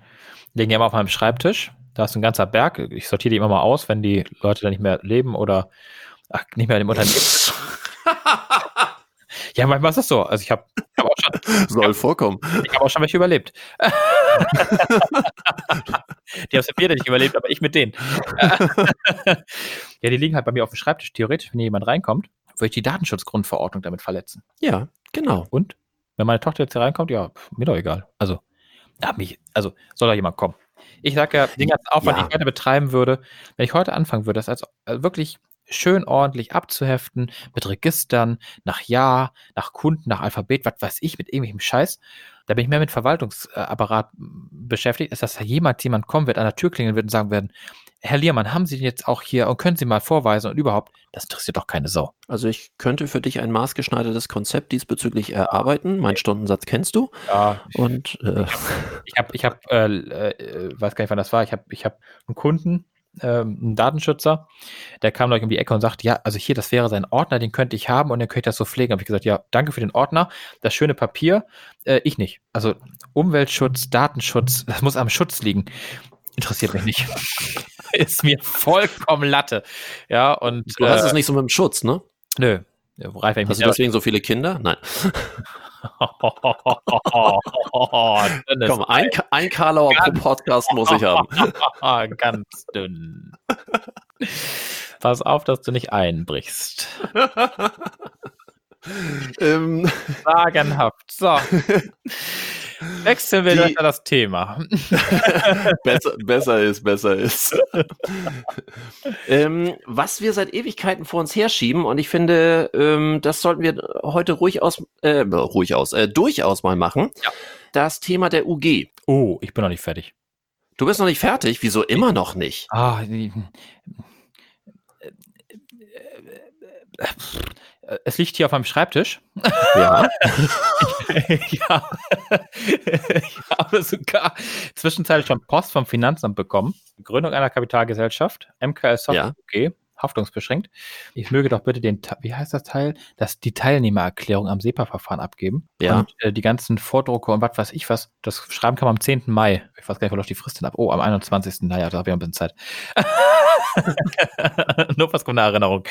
Speaker 2: liegen ja immer auf meinem Schreibtisch. Da ist ein ganzer Berg. Ich sortiere die immer mal aus, wenn die Leute da nicht mehr leben oder ach, nicht mehr im Unternehmen sind. Ja, manchmal ist das so. Also ich habe hab auch
Speaker 1: schon. Soll vorkommen.
Speaker 2: Ich habe auch schon welche überlebt. die haben es ja nicht überlebt, aber ich mit denen. ja, die liegen halt bei mir auf dem Schreibtisch. Theoretisch, wenn hier jemand reinkommt, würde ich die Datenschutzgrundverordnung damit verletzen.
Speaker 1: Ja, genau.
Speaker 2: Und? Wenn meine Tochter jetzt hier reinkommt, ja, mir doch egal. Also, ja, mich, also soll da jemand kommen. Ich sage ja, den ganzen Aufwand, ja. den ich heute betreiben würde, wenn ich heute anfangen würde, das als also wirklich schön ordentlich abzuheften mit Registern, nach Jahr, nach Kunden, nach Alphabet, was weiß ich, mit irgendwelchem Scheiß. Da bin ich mehr mit Verwaltungsapparat beschäftigt, ist, dass da jemand, jemand kommen wird, an der Tür klingeln wird und sagen werden, Herr Liermann, haben Sie den jetzt auch hier und können Sie mal vorweisen und überhaupt, das interessiert doch keine Sau.
Speaker 1: Also ich könnte für dich ein maßgeschneidertes Konzept diesbezüglich erarbeiten. Mein Stundensatz kennst du.
Speaker 2: Ja. Und äh, ich habe, ich habe, äh, äh, weiß gar nicht, wann das war. Ich habe, ich habe einen Kunden, ähm, ein Datenschützer, der kam gleich um die Ecke und sagt, ja, also hier, das wäre sein Ordner, den könnte ich haben und dann könnte ich das so pflegen. Habe ich gesagt, ja, danke für den Ordner, das schöne Papier, äh, ich nicht. Also Umweltschutz, Datenschutz, das muss am Schutz liegen. Interessiert mich nicht. Ist mir vollkommen Latte. Ja, und.
Speaker 1: Du äh, hast es nicht so mit dem Schutz, ne?
Speaker 2: Nö.
Speaker 1: Reif, Hast du deswegen so viele Kinder? Nein. Komm, ein, ein Karlauer pro Podcast muss ich haben.
Speaker 2: Ganz dünn. Pass auf, dass du nicht einbrichst. ähm. Sagenhaft. So. Wechseln wir die, das Thema.
Speaker 1: besser, besser ist, besser ist. ähm, was wir seit Ewigkeiten vor uns herschieben, und ich finde, ähm, das sollten wir heute ruhig aus, äh, ruhig aus, äh, durchaus mal machen. Ja. Das Thema der UG.
Speaker 2: Oh, ich bin noch nicht fertig.
Speaker 1: Du bist noch nicht fertig? Wieso immer noch nicht?
Speaker 2: Ah, es liegt hier auf meinem Schreibtisch.
Speaker 1: Ja.
Speaker 2: ich, habe, ich habe sogar zwischenzeitlich schon Post vom Finanzamt bekommen. Gründung einer Kapitalgesellschaft, MKS Software ja. UG haftungsbeschränkt. Ich möge doch bitte den, wie heißt das Teil, dass die Teilnehmererklärung am SEPA-Verfahren abgeben.
Speaker 1: Ja.
Speaker 2: Und äh, die ganzen Vordrucke und was weiß ich was, das Schreiben kann man am 10. Mai. Ich weiß gar nicht, wo läuft die Frist denn ab. Oh, am 21. Naja, da habe ich ein bisschen Zeit. Nur was kommt eine Erinnerung.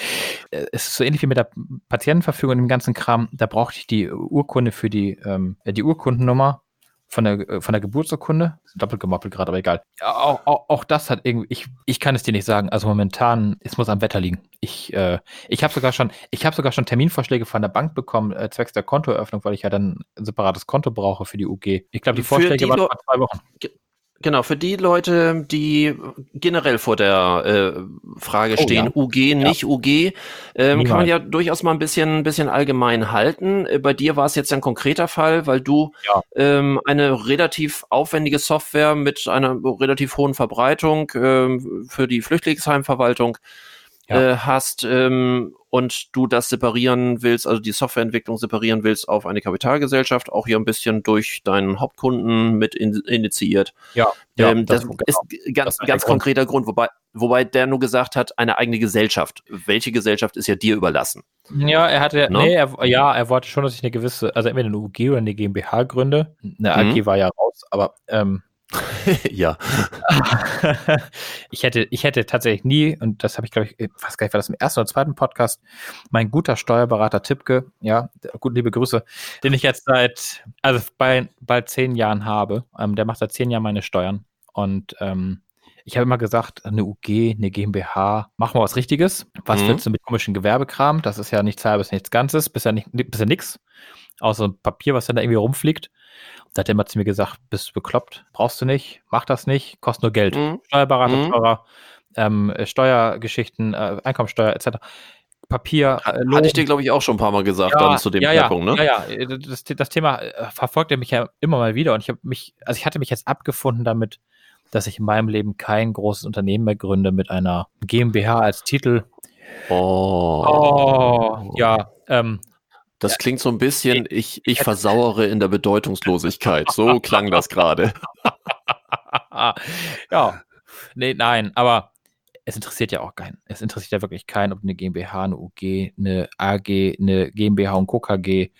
Speaker 2: Äh, es ist so ähnlich wie mit der Patientenverfügung und dem ganzen Kram. Da brauchte ich die Urkunde für die, ähm, die Urkundennummer von der, äh, von der Geburtsurkunde. Doppelt gemoppelt gerade, aber egal. Auch, auch, auch, das hat irgendwie, ich, ich kann es dir nicht sagen. Also momentan, es muss am Wetter liegen. Ich, äh, ich habe sogar schon, ich habe sogar schon Terminvorschläge von der Bank bekommen, äh, zwecks der Kontoeröffnung, weil ich ja dann ein separates Konto brauche für die UG. Ich glaube, die Vorschläge die waren vor zwei Wochen.
Speaker 1: Genau, für die Leute, die generell vor der äh, Frage oh, stehen, ja. UG, nicht ja. UG, ähm, kann man ja durchaus mal ein bisschen, ein bisschen allgemein halten. Äh, bei dir war es jetzt ein konkreter Fall, weil du ja. ähm, eine relativ aufwendige Software mit einer relativ hohen Verbreitung ähm, für die Flüchtlingsheimverwaltung ja. äh, hast ähm, und du das separieren willst, also die Softwareentwicklung separieren willst auf eine Kapitalgesellschaft, auch hier ein bisschen durch deinen Hauptkunden mit in, initiiert.
Speaker 2: Ja,
Speaker 1: ähm, das, das ist genau. ganz, ganz konkreter Grund, wobei, wobei der nur gesagt hat, eine eigene Gesellschaft. Welche Gesellschaft ist ja dir überlassen?
Speaker 2: Ja, er hatte, no? Ne? nee, er, ja, er wollte schon, dass ich eine gewisse, also entweder eine UG oder eine GmbH gründe. Eine AG mhm. war ja raus, aber ähm,
Speaker 1: ja.
Speaker 2: ich hätte, ich hätte tatsächlich nie, und das habe ich, glaube ich, ich weiß gar nicht, war das im ersten oder zweiten Podcast, mein guter Steuerberater Tippke, ja, gut, liebe Grüße, den ich jetzt seit, also bei bald zehn Jahren habe. Ähm, der macht seit zehn Jahren meine Steuern. Und ähm, ich habe immer gesagt, eine UG, eine GmbH, machen wir was Richtiges. Was mhm. willst du mit komischen Gewerbekram? Das ist ja nichts halbes, nichts Ganzes, bisher nicht, bisher nichts. Außer ein Papier, was dann da irgendwie rumfliegt. Da hat er immer zu mir gesagt, bist du bekloppt, brauchst du nicht, mach das nicht, kostet nur Geld. Mhm. Steuerberater, mhm. teurer, ähm, Steuergeschichten, äh, Einkommensteuer etc. Papier.
Speaker 1: Äh, Hatte ich dir, glaube ich, auch schon ein paar Mal gesagt, ja, dann zu dem
Speaker 2: ja,
Speaker 1: Zeitpunkt,
Speaker 2: ja, ne? Ja, ja, das, das Thema äh, verfolgt er mich ja immer mal wieder und ich habe mich, also ich hatte mich jetzt abgefunden damit, dass ich in meinem Leben kein großes Unternehmen mehr gründe mit einer GmbH als Titel.
Speaker 1: Oh.
Speaker 2: oh ja, ähm,
Speaker 1: das klingt so ein bisschen, ich, ich versauere in der Bedeutungslosigkeit. So klang das gerade.
Speaker 2: ja, nee, nein, aber es interessiert ja auch keinen. Es interessiert ja wirklich keinen, ob eine GmbH, eine UG, eine AG, eine GmbH und KKG.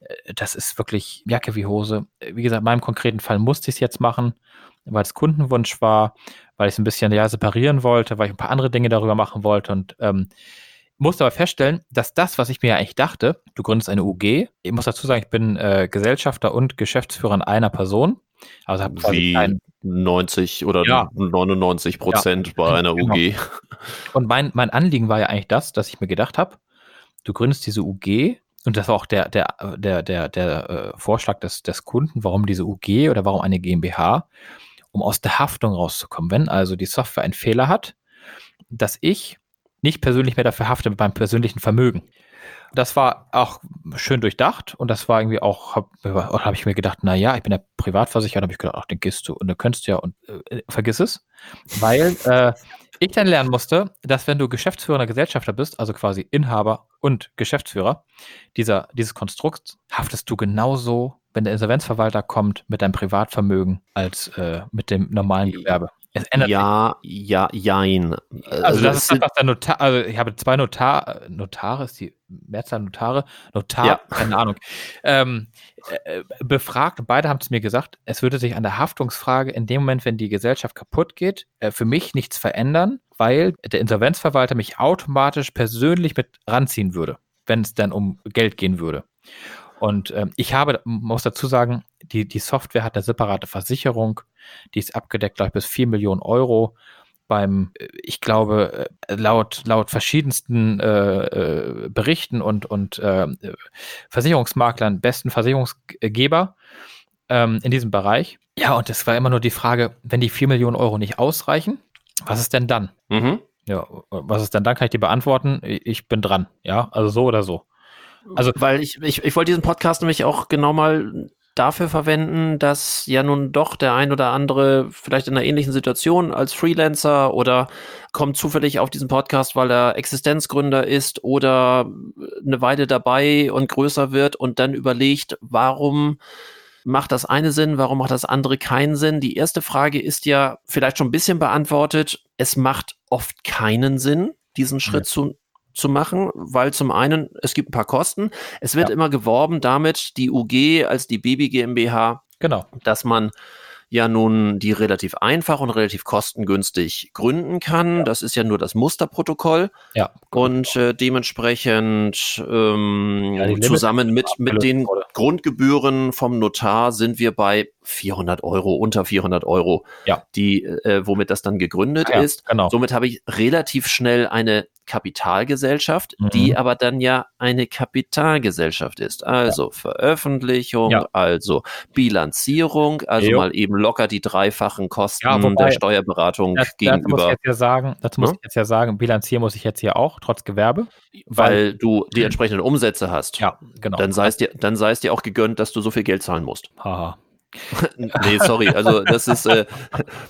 Speaker 2: Äh, das ist wirklich Jacke wie Hose. Wie gesagt, in meinem konkreten Fall musste ich es jetzt machen, weil es Kundenwunsch war, weil ich es ein bisschen ja, separieren wollte, weil ich ein paar andere Dinge darüber machen wollte und ähm, musste aber feststellen, dass das, was ich mir ja eigentlich dachte, du gründest eine UG. Ich muss dazu sagen, ich bin äh, Gesellschafter und Geschäftsführer in einer Person.
Speaker 1: Also habe Wie ein, 90 oder ja. 99 Prozent ja. bei einer genau. UG.
Speaker 2: Und mein, mein Anliegen war ja eigentlich das, dass ich mir gedacht habe, du gründest diese UG und das war auch der, der, der, der, der äh, Vorschlag des, des Kunden, warum diese UG oder warum eine GmbH, um aus der Haftung rauszukommen. Wenn also die Software einen Fehler hat, dass ich nicht persönlich mehr dafür hafte mit meinem persönlichen Vermögen. Das war auch schön durchdacht und das war irgendwie auch, habe hab ich mir gedacht, na ja, ich bin ja Privatversicherer, habe ich gedacht, ach, den gehst du und du könntest ja und äh, vergiss es, weil äh, ich dann lernen musste, dass wenn du Geschäftsführer Gesellschafter bist, also quasi Inhaber und Geschäftsführer dieser, dieses Konstrukts, haftest du genauso, wenn der Insolvenzverwalter kommt, mit deinem Privatvermögen als äh, mit dem normalen Gewerbe
Speaker 1: ja, ja, jein.
Speaker 2: Also, also das ist was der Notar, also ich habe zwei Notar, Notare, ist die Mehrzahl Notare, Notar, ja. keine Ahnung, ähm, äh, befragt und beide haben es mir gesagt, es würde sich an der Haftungsfrage in dem Moment, wenn die Gesellschaft kaputt geht, äh, für mich nichts verändern, weil der Insolvenzverwalter mich automatisch persönlich mit ranziehen würde, wenn es dann um Geld gehen würde. Und ähm, ich habe, muss dazu sagen, die, die Software hat eine separate Versicherung, die ist abgedeckt, glaube ich, bis 4 Millionen Euro. Beim, äh, ich glaube, äh, laut, laut verschiedensten äh, äh, Berichten und, und äh, Versicherungsmaklern, besten Versicherungsgeber ähm, in diesem Bereich. Ja, und es war immer nur die Frage, wenn die 4 Millionen Euro nicht ausreichen, was ist denn dann? Mhm. Ja, was ist denn dann? Kann ich dir beantworten? Ich bin dran. Ja, also so oder so.
Speaker 1: Also, weil ich, ich, ich wollte diesen Podcast nämlich auch genau mal dafür verwenden, dass ja nun doch der ein oder andere vielleicht in einer ähnlichen Situation als Freelancer oder kommt zufällig auf diesen Podcast, weil er Existenzgründer ist oder eine Weile dabei und größer wird und dann überlegt, warum macht das eine Sinn, warum macht das andere keinen Sinn? Die erste Frage ist ja vielleicht schon ein bisschen beantwortet. Es macht oft keinen Sinn, diesen Schritt ja. zu zu machen, weil zum einen, es gibt ein paar Kosten. Es wird ja. immer geworben damit, die UG als die Baby GmbH,
Speaker 2: genau.
Speaker 1: dass man ja nun die relativ einfach und relativ kostengünstig gründen kann. Ja. Das ist ja nur das Musterprotokoll.
Speaker 2: Ja.
Speaker 1: Und äh, dementsprechend ähm, ja, zusammen mit, mit den Grundgebühren vom Notar sind wir bei 400 Euro, unter 400 Euro,
Speaker 2: ja.
Speaker 1: die, äh, womit das dann gegründet ja, ist.
Speaker 2: Genau.
Speaker 1: Somit habe ich relativ schnell eine Kapitalgesellschaft, mhm. die aber dann ja eine Kapitalgesellschaft ist. Also ja. Veröffentlichung, ja. also Bilanzierung, also jo. mal eben locker die dreifachen Kosten ja, wobei, der Steuerberatung das, gegenüber. Muss
Speaker 2: ich jetzt ja sagen, das muss hm? ich jetzt ja sagen, bilanzieren muss ich jetzt hier auch, trotz Gewerbe.
Speaker 1: Weil, weil du die entsprechenden Umsätze hast.
Speaker 2: Ja, genau.
Speaker 1: Dann sei es dir, dann sei es dir auch gegönnt, dass du so viel Geld zahlen musst.
Speaker 2: Haha.
Speaker 1: nee, sorry. Also das ist, äh,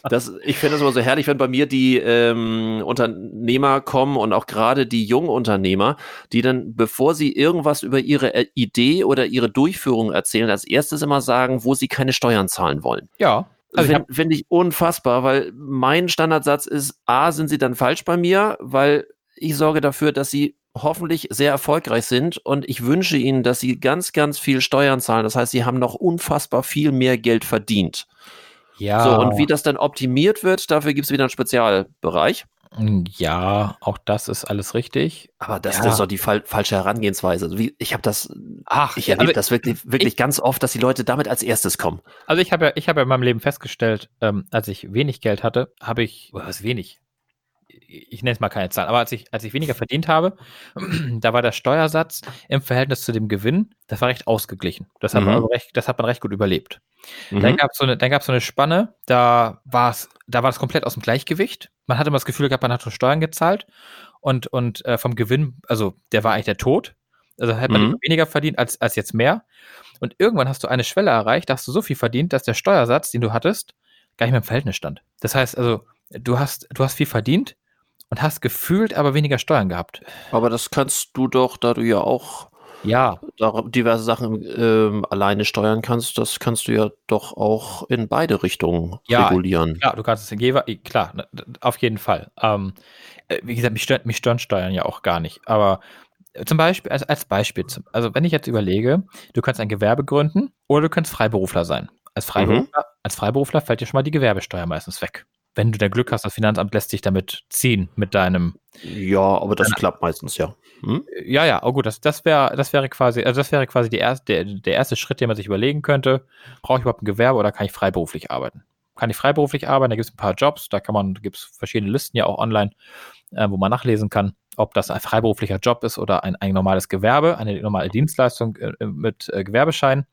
Speaker 1: das, ich finde es immer so herrlich, wenn bei mir die ähm, Unternehmer kommen und auch gerade die jungen Unternehmer, die dann, bevor sie irgendwas über ihre äh, Idee oder ihre Durchführung erzählen, als erstes immer sagen, wo sie keine Steuern zahlen wollen.
Speaker 2: Ja.
Speaker 1: Also finde find ich unfassbar, weil mein Standardsatz ist, A, sind sie dann falsch bei mir, weil ich sorge dafür, dass sie hoffentlich sehr erfolgreich sind und ich wünsche ihnen, dass sie ganz, ganz viel Steuern zahlen. Das heißt, sie haben noch unfassbar viel mehr Geld verdient. Ja. So, und wie das dann optimiert wird, dafür gibt es wieder einen Spezialbereich.
Speaker 2: Ja, auch das ist alles richtig.
Speaker 1: Aber das, ja. das ist doch die fal falsche Herangehensweise. Also wie, ich habe das, Ach, ich erlebe das wirklich, wirklich ich, ganz oft, dass die Leute damit als erstes kommen.
Speaker 2: Also ich habe ja, ich habe ja in meinem Leben festgestellt, ähm, als ich wenig Geld hatte, habe ich, was wenig, ich nenne es mal keine Zahl, aber als ich, als ich weniger verdient habe, da war der Steuersatz im Verhältnis zu dem Gewinn, das war recht ausgeglichen. Das hat, mhm. man, recht, das hat man recht gut überlebt. Mhm. Dann gab es so, eine, so eine Spanne, da, war's, da war es komplett aus dem Gleichgewicht. Man hatte immer das Gefühl gehabt, man hat schon Steuern gezahlt und, und äh, vom Gewinn, also der war eigentlich der Tod. Also hat man mhm. weniger verdient als, als jetzt mehr. Und irgendwann hast du eine Schwelle erreicht, da hast du so viel verdient, dass der Steuersatz, den du hattest, gar nicht mehr im Verhältnis stand. Das heißt also, du hast, du hast viel verdient, und hast gefühlt aber weniger Steuern gehabt.
Speaker 1: Aber das kannst du doch, da du ja auch
Speaker 2: ja.
Speaker 1: diverse Sachen ähm, alleine steuern kannst, das kannst du ja doch auch in beide Richtungen ja, regulieren.
Speaker 2: Ja, du kannst es in Geber, klar, ne, auf jeden Fall. Ähm, äh, wie gesagt, mich, stört, mich stören Steuern ja auch gar nicht. Aber äh, zum Beispiel, als, als Beispiel, also wenn ich jetzt überlege, du kannst ein Gewerbe gründen oder du kannst Freiberufler sein. Als mhm. Freiberufler, mhm. als Freiberufler fällt dir schon mal die Gewerbesteuer meistens weg wenn du da Glück hast, das Finanzamt lässt sich damit ziehen, mit deinem.
Speaker 1: Ja, aber das klappt meistens, ja.
Speaker 2: Hm? Ja, ja, oh gut, das, das wäre, das wäre quasi, also das wäre quasi die erste, der, der erste Schritt, den man sich überlegen könnte. Brauche ich überhaupt ein Gewerbe oder kann ich freiberuflich arbeiten? Kann ich freiberuflich arbeiten? Da gibt es ein paar Jobs, da kann man, gibt es verschiedene Listen ja auch online, äh, wo man nachlesen kann ob das ein freiberuflicher Job ist oder ein, ein normales Gewerbe, eine normale Dienstleistung äh, mit äh, Gewerbeschein.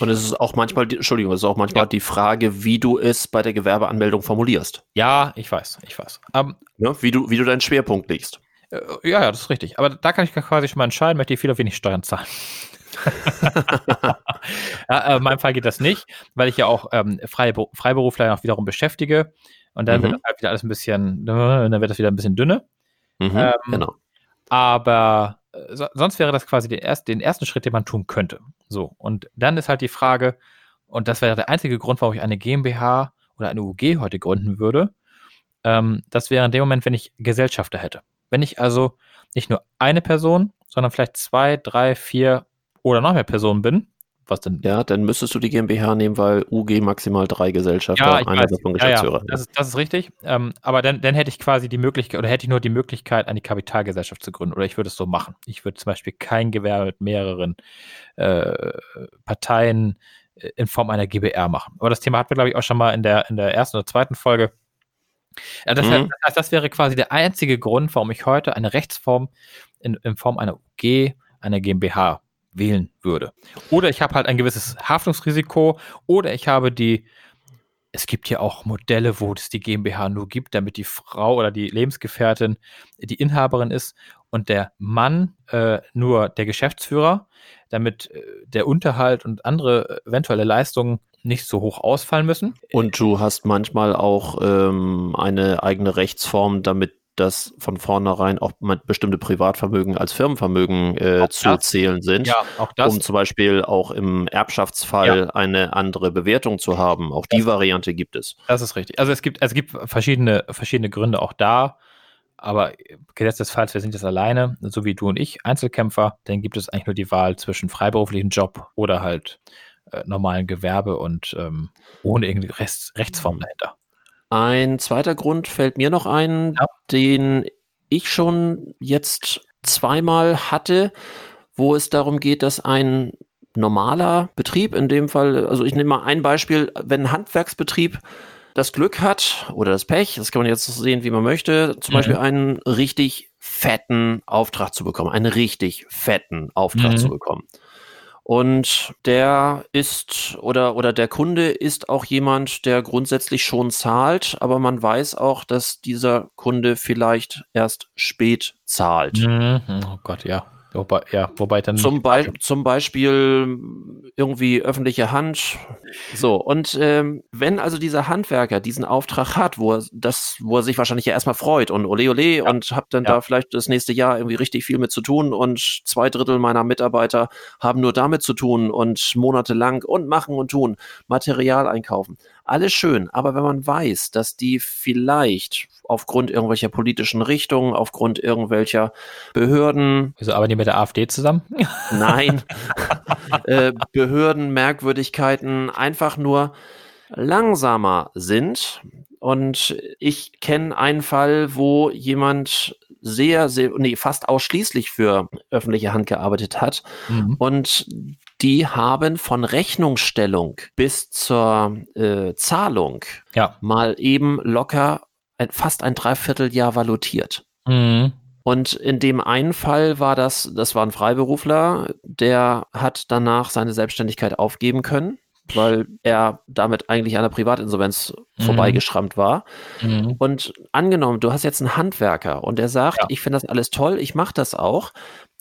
Speaker 1: Und es ist auch manchmal, Entschuldigung, es ist auch manchmal ja. die Frage, wie du es bei der Gewerbeanmeldung formulierst.
Speaker 2: Ja, ich weiß, ich weiß.
Speaker 1: Um, ja, wie, du, wie du deinen Schwerpunkt legst.
Speaker 2: Äh, ja, ja, das ist richtig. Aber da kann ich quasi schon mal entscheiden, möchte ich viel oder wenig Steuern zahlen. ja, äh, in meinem Fall geht das nicht, weil ich ja auch ähm, Freiber Freiberufler noch wiederum beschäftige. Und dann mhm. wird das halt wieder alles ein bisschen, dann wird das wieder ein bisschen dünne.
Speaker 1: Mhm, ähm, genau.
Speaker 2: Aber äh, so, sonst wäre das quasi den, erst, den ersten Schritt, den man tun könnte. So, und dann ist halt die Frage, und das wäre der einzige Grund, warum ich eine GmbH oder eine UG heute gründen würde. Ähm, das wäre in dem Moment, wenn ich Gesellschafter hätte. Wenn ich also nicht nur eine Person, sondern vielleicht zwei, drei, vier oder noch mehr Personen bin,
Speaker 1: was denn? Ja, dann müsstest du die GmbH nehmen, weil UG maximal drei Gesellschafter, ja, einer
Speaker 2: davon Geschäftsführer. Ja, ja. Das, ist, das ist richtig. Ähm, aber dann, dann hätte ich quasi die Möglichkeit, oder hätte ich nur die Möglichkeit, eine Kapitalgesellschaft zu gründen. Oder ich würde es so machen. Ich würde zum Beispiel kein Gewerbe mit mehreren äh, Parteien äh, in Form einer GBR machen. Aber das Thema hatten wir, glaube ich, auch schon mal in der, in der ersten oder zweiten Folge. Ja, das, mhm. heißt, das wäre quasi der einzige Grund, warum ich heute eine Rechtsform in, in Form einer UG, einer GmbH wählen würde. Oder ich habe halt ein gewisses Haftungsrisiko oder ich habe die, es gibt ja auch Modelle, wo es die GmbH nur gibt, damit die Frau oder die Lebensgefährtin die Inhaberin ist und der Mann äh, nur der Geschäftsführer, damit äh, der Unterhalt und andere eventuelle Leistungen nicht so hoch ausfallen müssen.
Speaker 1: Und du hast manchmal auch ähm, eine eigene Rechtsform, damit dass von vornherein auch bestimmte Privatvermögen als Firmenvermögen äh, zu das, zählen sind,
Speaker 2: ja,
Speaker 1: um zum Beispiel auch im Erbschaftsfall ja. eine andere Bewertung zu haben. Auch die das, Variante gibt es.
Speaker 2: Das ist richtig. Also es gibt, es gibt verschiedene, verschiedene Gründe auch da. Aber gesetzt des Falls, wir sind jetzt alleine, so wie du und ich, Einzelkämpfer, dann gibt es eigentlich nur die Wahl zwischen freiberuflichen Job oder halt äh, normalen Gewerbe und ähm, ohne irgendeine Rechts Rechtsform mhm. dahinter.
Speaker 1: Ein zweiter Grund fällt mir noch ein, ja. den ich schon jetzt zweimal hatte, wo es darum geht, dass ein normaler Betrieb, in dem Fall, also ich nehme mal ein Beispiel, wenn ein Handwerksbetrieb das Glück hat oder das Pech, das kann man jetzt sehen, wie man möchte, zum mhm. Beispiel einen richtig fetten Auftrag zu bekommen, einen richtig fetten Auftrag mhm. zu bekommen. Und der ist oder, oder der Kunde ist auch jemand, der grundsätzlich schon zahlt, aber man weiß auch, dass dieser Kunde vielleicht erst spät zahlt.
Speaker 2: Mhm. Oh Gott, ja. Wobei, ja, wobei dann.
Speaker 1: Zum, Be zum Beispiel irgendwie öffentliche Hand. So, und ähm, wenn also dieser Handwerker diesen Auftrag hat, wo er, das, wo er sich wahrscheinlich ja erstmal freut und ole ole ja. und hab dann ja. da vielleicht das nächste Jahr irgendwie richtig viel mit zu tun und zwei Drittel meiner Mitarbeiter haben nur damit zu tun und monatelang und machen und tun, Material einkaufen. Alles schön, aber wenn man weiß, dass die vielleicht aufgrund irgendwelcher politischen Richtungen, aufgrund irgendwelcher Behörden.
Speaker 2: Also arbeiten die mit der AfD zusammen?
Speaker 1: Nein. äh, Behörden, Merkwürdigkeiten einfach nur langsamer sind. Und ich kenne einen Fall, wo jemand sehr, sehr, nee, fast ausschließlich für öffentliche Hand gearbeitet hat. Mhm. Und die haben von Rechnungsstellung bis zur äh, Zahlung ja. mal eben locker ein, fast ein Dreivierteljahr valutiert. Mhm. Und in dem einen Fall war das, das war ein Freiberufler, der hat danach seine Selbstständigkeit aufgeben können, weil er damit eigentlich an der Privatinsolvenz mhm. vorbeigeschrammt war. Mhm. Und angenommen, du hast jetzt einen Handwerker und der sagt, ja. ich finde das alles toll, ich mache das auch.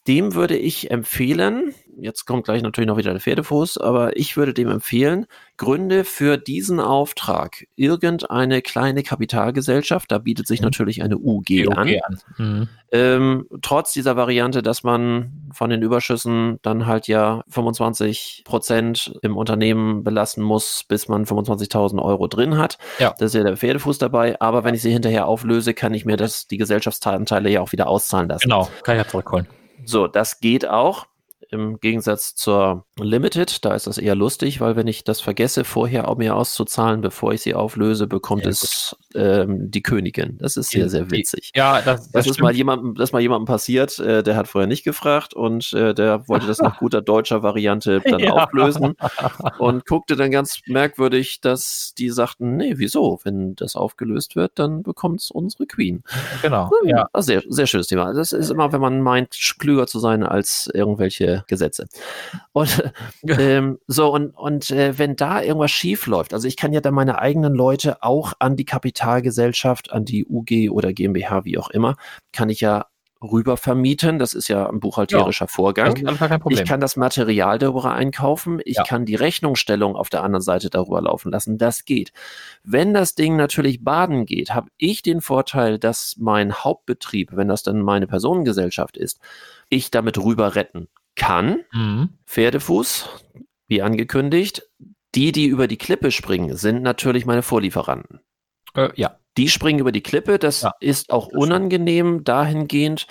Speaker 1: Dem würde ich empfehlen, jetzt kommt gleich natürlich noch wieder der Pferdefuß, aber ich würde dem empfehlen, Gründe für diesen Auftrag. Irgendeine kleine Kapitalgesellschaft, da bietet sich mhm. natürlich eine UG, an. an. Mhm. Ähm, trotz dieser Variante, dass man von den Überschüssen dann halt ja 25 Prozent im Unternehmen belassen muss, bis man 25.000 Euro drin hat. Ja. Das ist ja der Pferdefuß dabei. Aber wenn ich sie hinterher auflöse, kann ich mir das, die Gesellschaftsanteile ja auch wieder auszahlen lassen.
Speaker 2: Genau, kann ich ja zurückholen.
Speaker 1: So, das geht auch im Gegensatz zur Limited, da ist das eher lustig, weil wenn ich das vergesse, vorher auch mir auszuzahlen, bevor ich sie auflöse, bekommt ja, es ähm, die Königin. Das ist sehr, sehr witzig.
Speaker 2: Ja, das,
Speaker 1: das, das ist mal jemandem, das mal jemandem passiert, äh, der hat vorher nicht gefragt und äh, der wollte das nach guter deutscher Variante dann ja. auflösen und guckte dann ganz merkwürdig, dass die sagten, nee, wieso? Wenn das aufgelöst wird, dann bekommt es unsere Queen.
Speaker 2: Genau.
Speaker 1: Ja, ja. Sehr, sehr schönes Thema. Das ist immer, wenn man meint, klüger zu sein als irgendwelche Gesetze. Und ähm, so, und, und äh, wenn da irgendwas schief läuft, also ich kann ja dann meine eigenen Leute auch an die Kapitalgesellschaft, an die UG oder GmbH, wie auch immer, kann ich ja rüber vermieten. Das ist ja ein buchhalterischer ja, Vorgang. Ich kann das Material darüber einkaufen. Ich ja. kann die Rechnungsstellung auf der anderen Seite darüber laufen lassen. Das geht. Wenn das Ding natürlich baden geht, habe ich den Vorteil, dass mein Hauptbetrieb, wenn das dann meine Personengesellschaft ist, ich damit rüber retten kann. Mhm. Pferdefuß, wie angekündigt. Die, die über die Klippe springen, sind natürlich meine Vorlieferanten.
Speaker 2: Äh, ja.
Speaker 1: Die springen über die Klippe. Das ja. ist auch unangenehm dahingehend,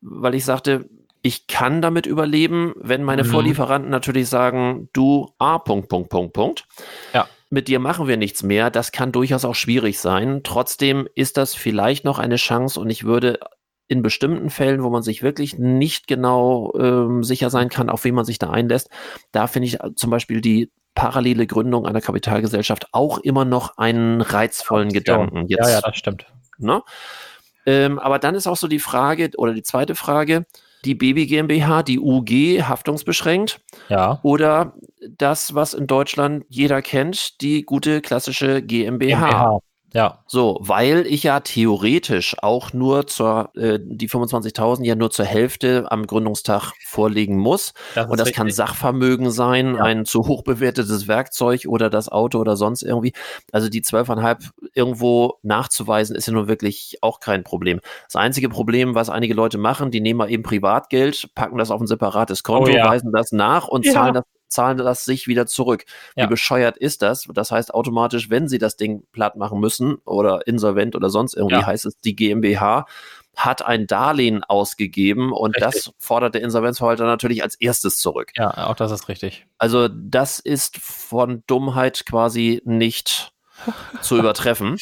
Speaker 1: weil ich sagte, ich kann damit überleben, wenn meine mhm. Vorlieferanten natürlich sagen, du A, Punkt, Punkt, Punkt, Punkt. Ja. Mit dir machen wir nichts mehr. Das kann durchaus auch schwierig sein. Trotzdem ist das vielleicht noch eine Chance und ich würde in bestimmten Fällen, wo man sich wirklich nicht genau ähm, sicher sein kann, auf wen man sich da einlässt, da finde ich äh, zum Beispiel die parallele Gründung einer Kapitalgesellschaft auch immer noch einen reizvollen Gedanken.
Speaker 2: Jetzt, ja, ja, das stimmt.
Speaker 1: Ne? Ähm, aber dann ist auch so die Frage, oder die zweite Frage, die Baby GmbH, die UG, haftungsbeschränkt.
Speaker 2: Ja.
Speaker 1: Oder das, was in Deutschland jeder kennt, die gute klassische GmbH. GmbH.
Speaker 2: Ja.
Speaker 1: So, weil ich ja theoretisch auch nur zur, äh, die 25.000 ja nur zur Hälfte am Gründungstag vorlegen muss. Das und das richtig. kann Sachvermögen sein, ja. ein zu hoch bewertetes Werkzeug oder das Auto oder sonst irgendwie. Also die 12,5 irgendwo nachzuweisen ist ja nun wirklich auch kein Problem. Das einzige Problem, was einige Leute machen, die nehmen mal eben Privatgeld, packen das auf ein separates Konto, oh ja. weisen das nach und ja. zahlen das zahlen das sich wieder zurück. Ja. Wie bescheuert ist das? Das heißt automatisch, wenn sie das Ding platt machen müssen oder insolvent oder sonst irgendwie, ja. heißt es, die GmbH hat ein Darlehen ausgegeben und richtig. das fordert der Insolvenzverwalter natürlich als erstes zurück.
Speaker 2: Ja, auch das ist richtig.
Speaker 1: Also das ist von Dummheit quasi nicht zu übertreffen.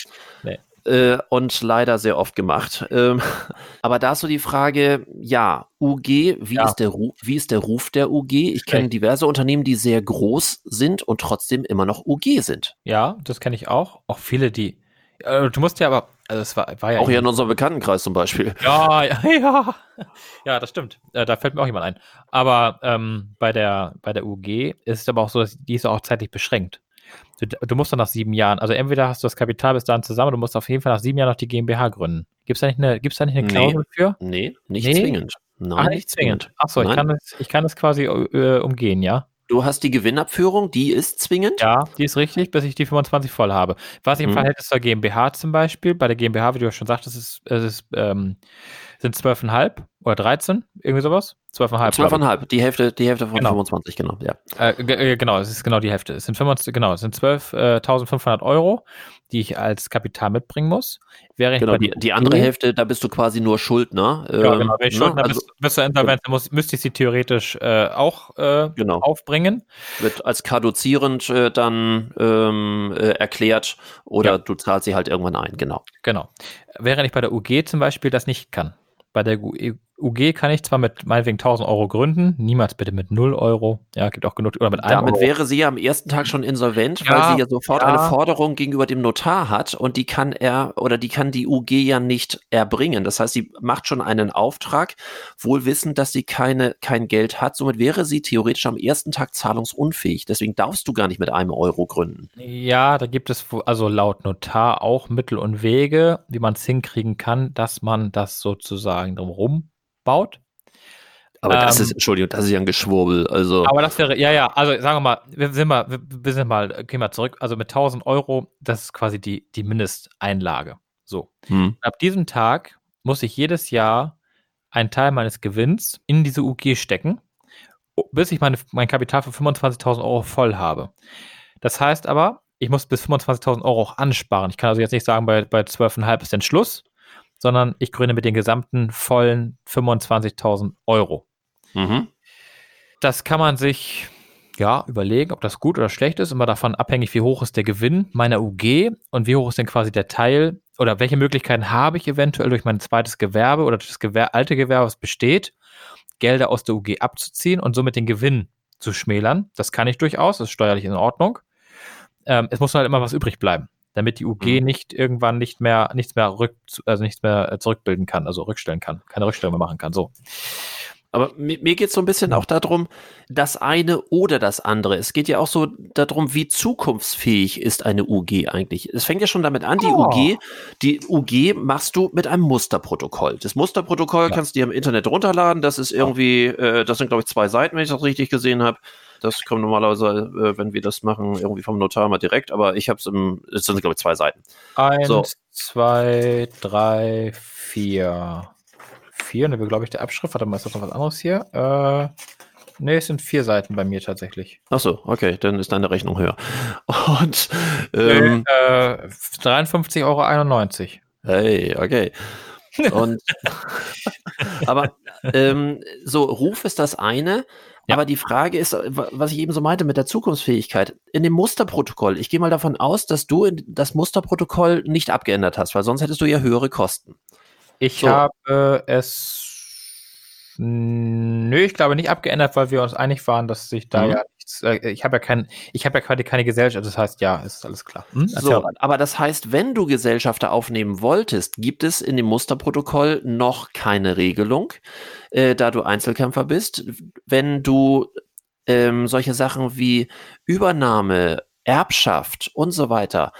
Speaker 1: Äh, und leider sehr oft gemacht. Ähm, aber da ist so die Frage, ja, UG, wie, ja. Ist, der Ruf, wie ist der Ruf der UG? Ich kenne diverse Unternehmen, die sehr groß sind und trotzdem immer noch UG sind.
Speaker 2: Ja, das kenne ich auch. Auch viele, die. Äh, du musst ja aber, also es war, war ja.
Speaker 1: Auch hier in unserem Bekanntenkreis zum Beispiel.
Speaker 2: Ja, ja, ja. Ja, das stimmt. Äh, da fällt mir auch jemand ein. Aber ähm, bei, der, bei der UG ist es aber auch so, dass die ist auch zeitlich beschränkt. Du, du, musst dann nach sieben Jahren, also entweder hast du das Kapital bis dahin zusammen, du musst auf jeden Fall nach sieben Jahren noch die GmbH gründen. Gibt es da nicht eine, gibt's da nicht eine Klausel
Speaker 1: nee,
Speaker 2: für?
Speaker 1: Nee, nicht nee? zwingend.
Speaker 2: Nein, Ach, nicht zwingend. Achso, ich kann, das, ich kann das quasi äh, umgehen, ja?
Speaker 1: Du hast die Gewinnabführung, die ist zwingend?
Speaker 2: Ja, die ist richtig, bis ich die 25 voll habe. Was ich im mhm. Verhältnis zur GmbH zum Beispiel, bei der GmbH, wie du ja schon sagtest, ist, es ist, ähm, sind 12,5 oder 13, irgendwie sowas.
Speaker 1: 12,5. 12,5, die Hälfte, die Hälfte von genau. 25, genau, ja.
Speaker 2: Äh, äh, genau, es ist genau die Hälfte. Es sind 25, genau, es sind 12.500 äh, Euro, die ich als Kapital mitbringen muss.
Speaker 1: Wäre genau, die, die andere Hälfte, da bist du quasi nur Schuldner.
Speaker 2: Ja, ähm, genau, wenn ich ne? Schuldner also, bist, bist du muss, müsste ich sie theoretisch äh, auch äh, genau. aufbringen.
Speaker 1: Wird als kaduzierend äh, dann ähm, erklärt oder ja. du zahlst sie halt irgendwann ein, genau.
Speaker 2: Genau. Während ich bei der UG zum Beispiel das nicht kann. Bei der UG kann ich zwar mit meinetwegen 1000 Euro gründen, niemals bitte mit 0 Euro. Ja, gibt auch genug.
Speaker 1: Oder mit Damit Euro. wäre sie ja am ersten Tag schon insolvent, ja, weil sie ja sofort ja. eine Forderung gegenüber dem Notar hat und die kann er oder die kann die UG ja nicht erbringen. Das heißt, sie macht schon einen Auftrag, wohl wissend, dass sie keine, kein Geld hat. Somit wäre sie theoretisch am ersten Tag zahlungsunfähig. Deswegen darfst du gar nicht mit einem Euro gründen.
Speaker 2: Ja, da gibt es also laut Notar auch Mittel und Wege, wie man es hinkriegen kann, dass man das sozusagen drumherum baut.
Speaker 1: Aber das ist, ähm, Entschuldigung, das ist ja ein Geschwurbel. Also.
Speaker 2: Aber das wäre, ja, ja, also sagen wir mal, wir sind mal, wir sind mal, gehen mal zurück. Also mit 1000 Euro, das ist quasi die, die Mindesteinlage. So. Hm. Ab diesem Tag muss ich jedes Jahr einen Teil meines Gewinns in diese UG stecken, bis ich meine, mein Kapital für 25.000 Euro voll habe. Das heißt aber, ich muss bis 25.000 Euro auch ansparen. Ich kann also jetzt nicht sagen, bei, bei 12,5 ist dann Schluss, sondern ich gründe mit den gesamten vollen 25.000 Euro. Mhm. Das kann man sich ja überlegen, ob das gut oder schlecht ist, immer davon abhängig, wie hoch ist der Gewinn meiner UG und wie hoch ist denn quasi der Teil oder welche Möglichkeiten habe ich eventuell durch mein zweites Gewerbe oder das Gewer alte Gewerbe, was besteht, Gelder aus der UG abzuziehen und somit den Gewinn zu schmälern. Das kann ich durchaus, das ist steuerlich in Ordnung. Ähm, es muss halt immer was übrig bleiben damit die UG mhm. nicht irgendwann nicht mehr nichts mehr rück, also nichts mehr äh, zurückbilden kann, also rückstellen kann, keine Rückstellung mehr machen kann. So.
Speaker 1: Aber mir, mir geht es so ein bisschen auch darum, das eine oder das andere. Es geht ja auch so darum, wie zukunftsfähig ist eine UG eigentlich. Es fängt ja schon damit an, die oh. UG, die UG machst du mit einem Musterprotokoll. Das Musterprotokoll ja. kannst du dir im Internet runterladen. Das ist irgendwie, äh, das sind glaube ich zwei Seiten, wenn ich das richtig gesehen habe. Das kommt normalerweise, äh, wenn wir das machen, irgendwie vom Notar mal direkt, aber ich habe es im, es sind glaube ich zwei Seiten.
Speaker 2: Eins, so. zwei, drei, vier. Vier, ne, glaube ich, der Abschrift. Warte mal, ist das noch was anderes hier? Äh, ne, es sind vier Seiten bei mir tatsächlich.
Speaker 1: Ach so, okay, dann ist deine Rechnung höher. Und
Speaker 2: ähm, äh, 53,91 Euro.
Speaker 1: Hey, okay. Und aber ähm, so Ruf ist das eine ja. Aber die Frage ist, was ich eben so meinte mit der Zukunftsfähigkeit. In dem Musterprotokoll, ich gehe mal davon aus, dass du das Musterprotokoll nicht abgeändert hast, weil sonst hättest du ja höhere Kosten.
Speaker 2: Ich so. habe es Nö, ich glaube nicht abgeändert, weil wir uns einig waren, dass sich da mhm. ja nichts, äh, ich habe ja kein, ich habe ja quasi keine Gesellschaft, das heißt, ja, ist alles klar.
Speaker 1: Hm? So, aber das heißt, wenn du Gesellschafter aufnehmen wolltest, gibt es in dem Musterprotokoll noch keine Regelung, äh, da du Einzelkämpfer bist. Wenn du ähm, solche Sachen wie Übernahme, Erbschaft und so weiter,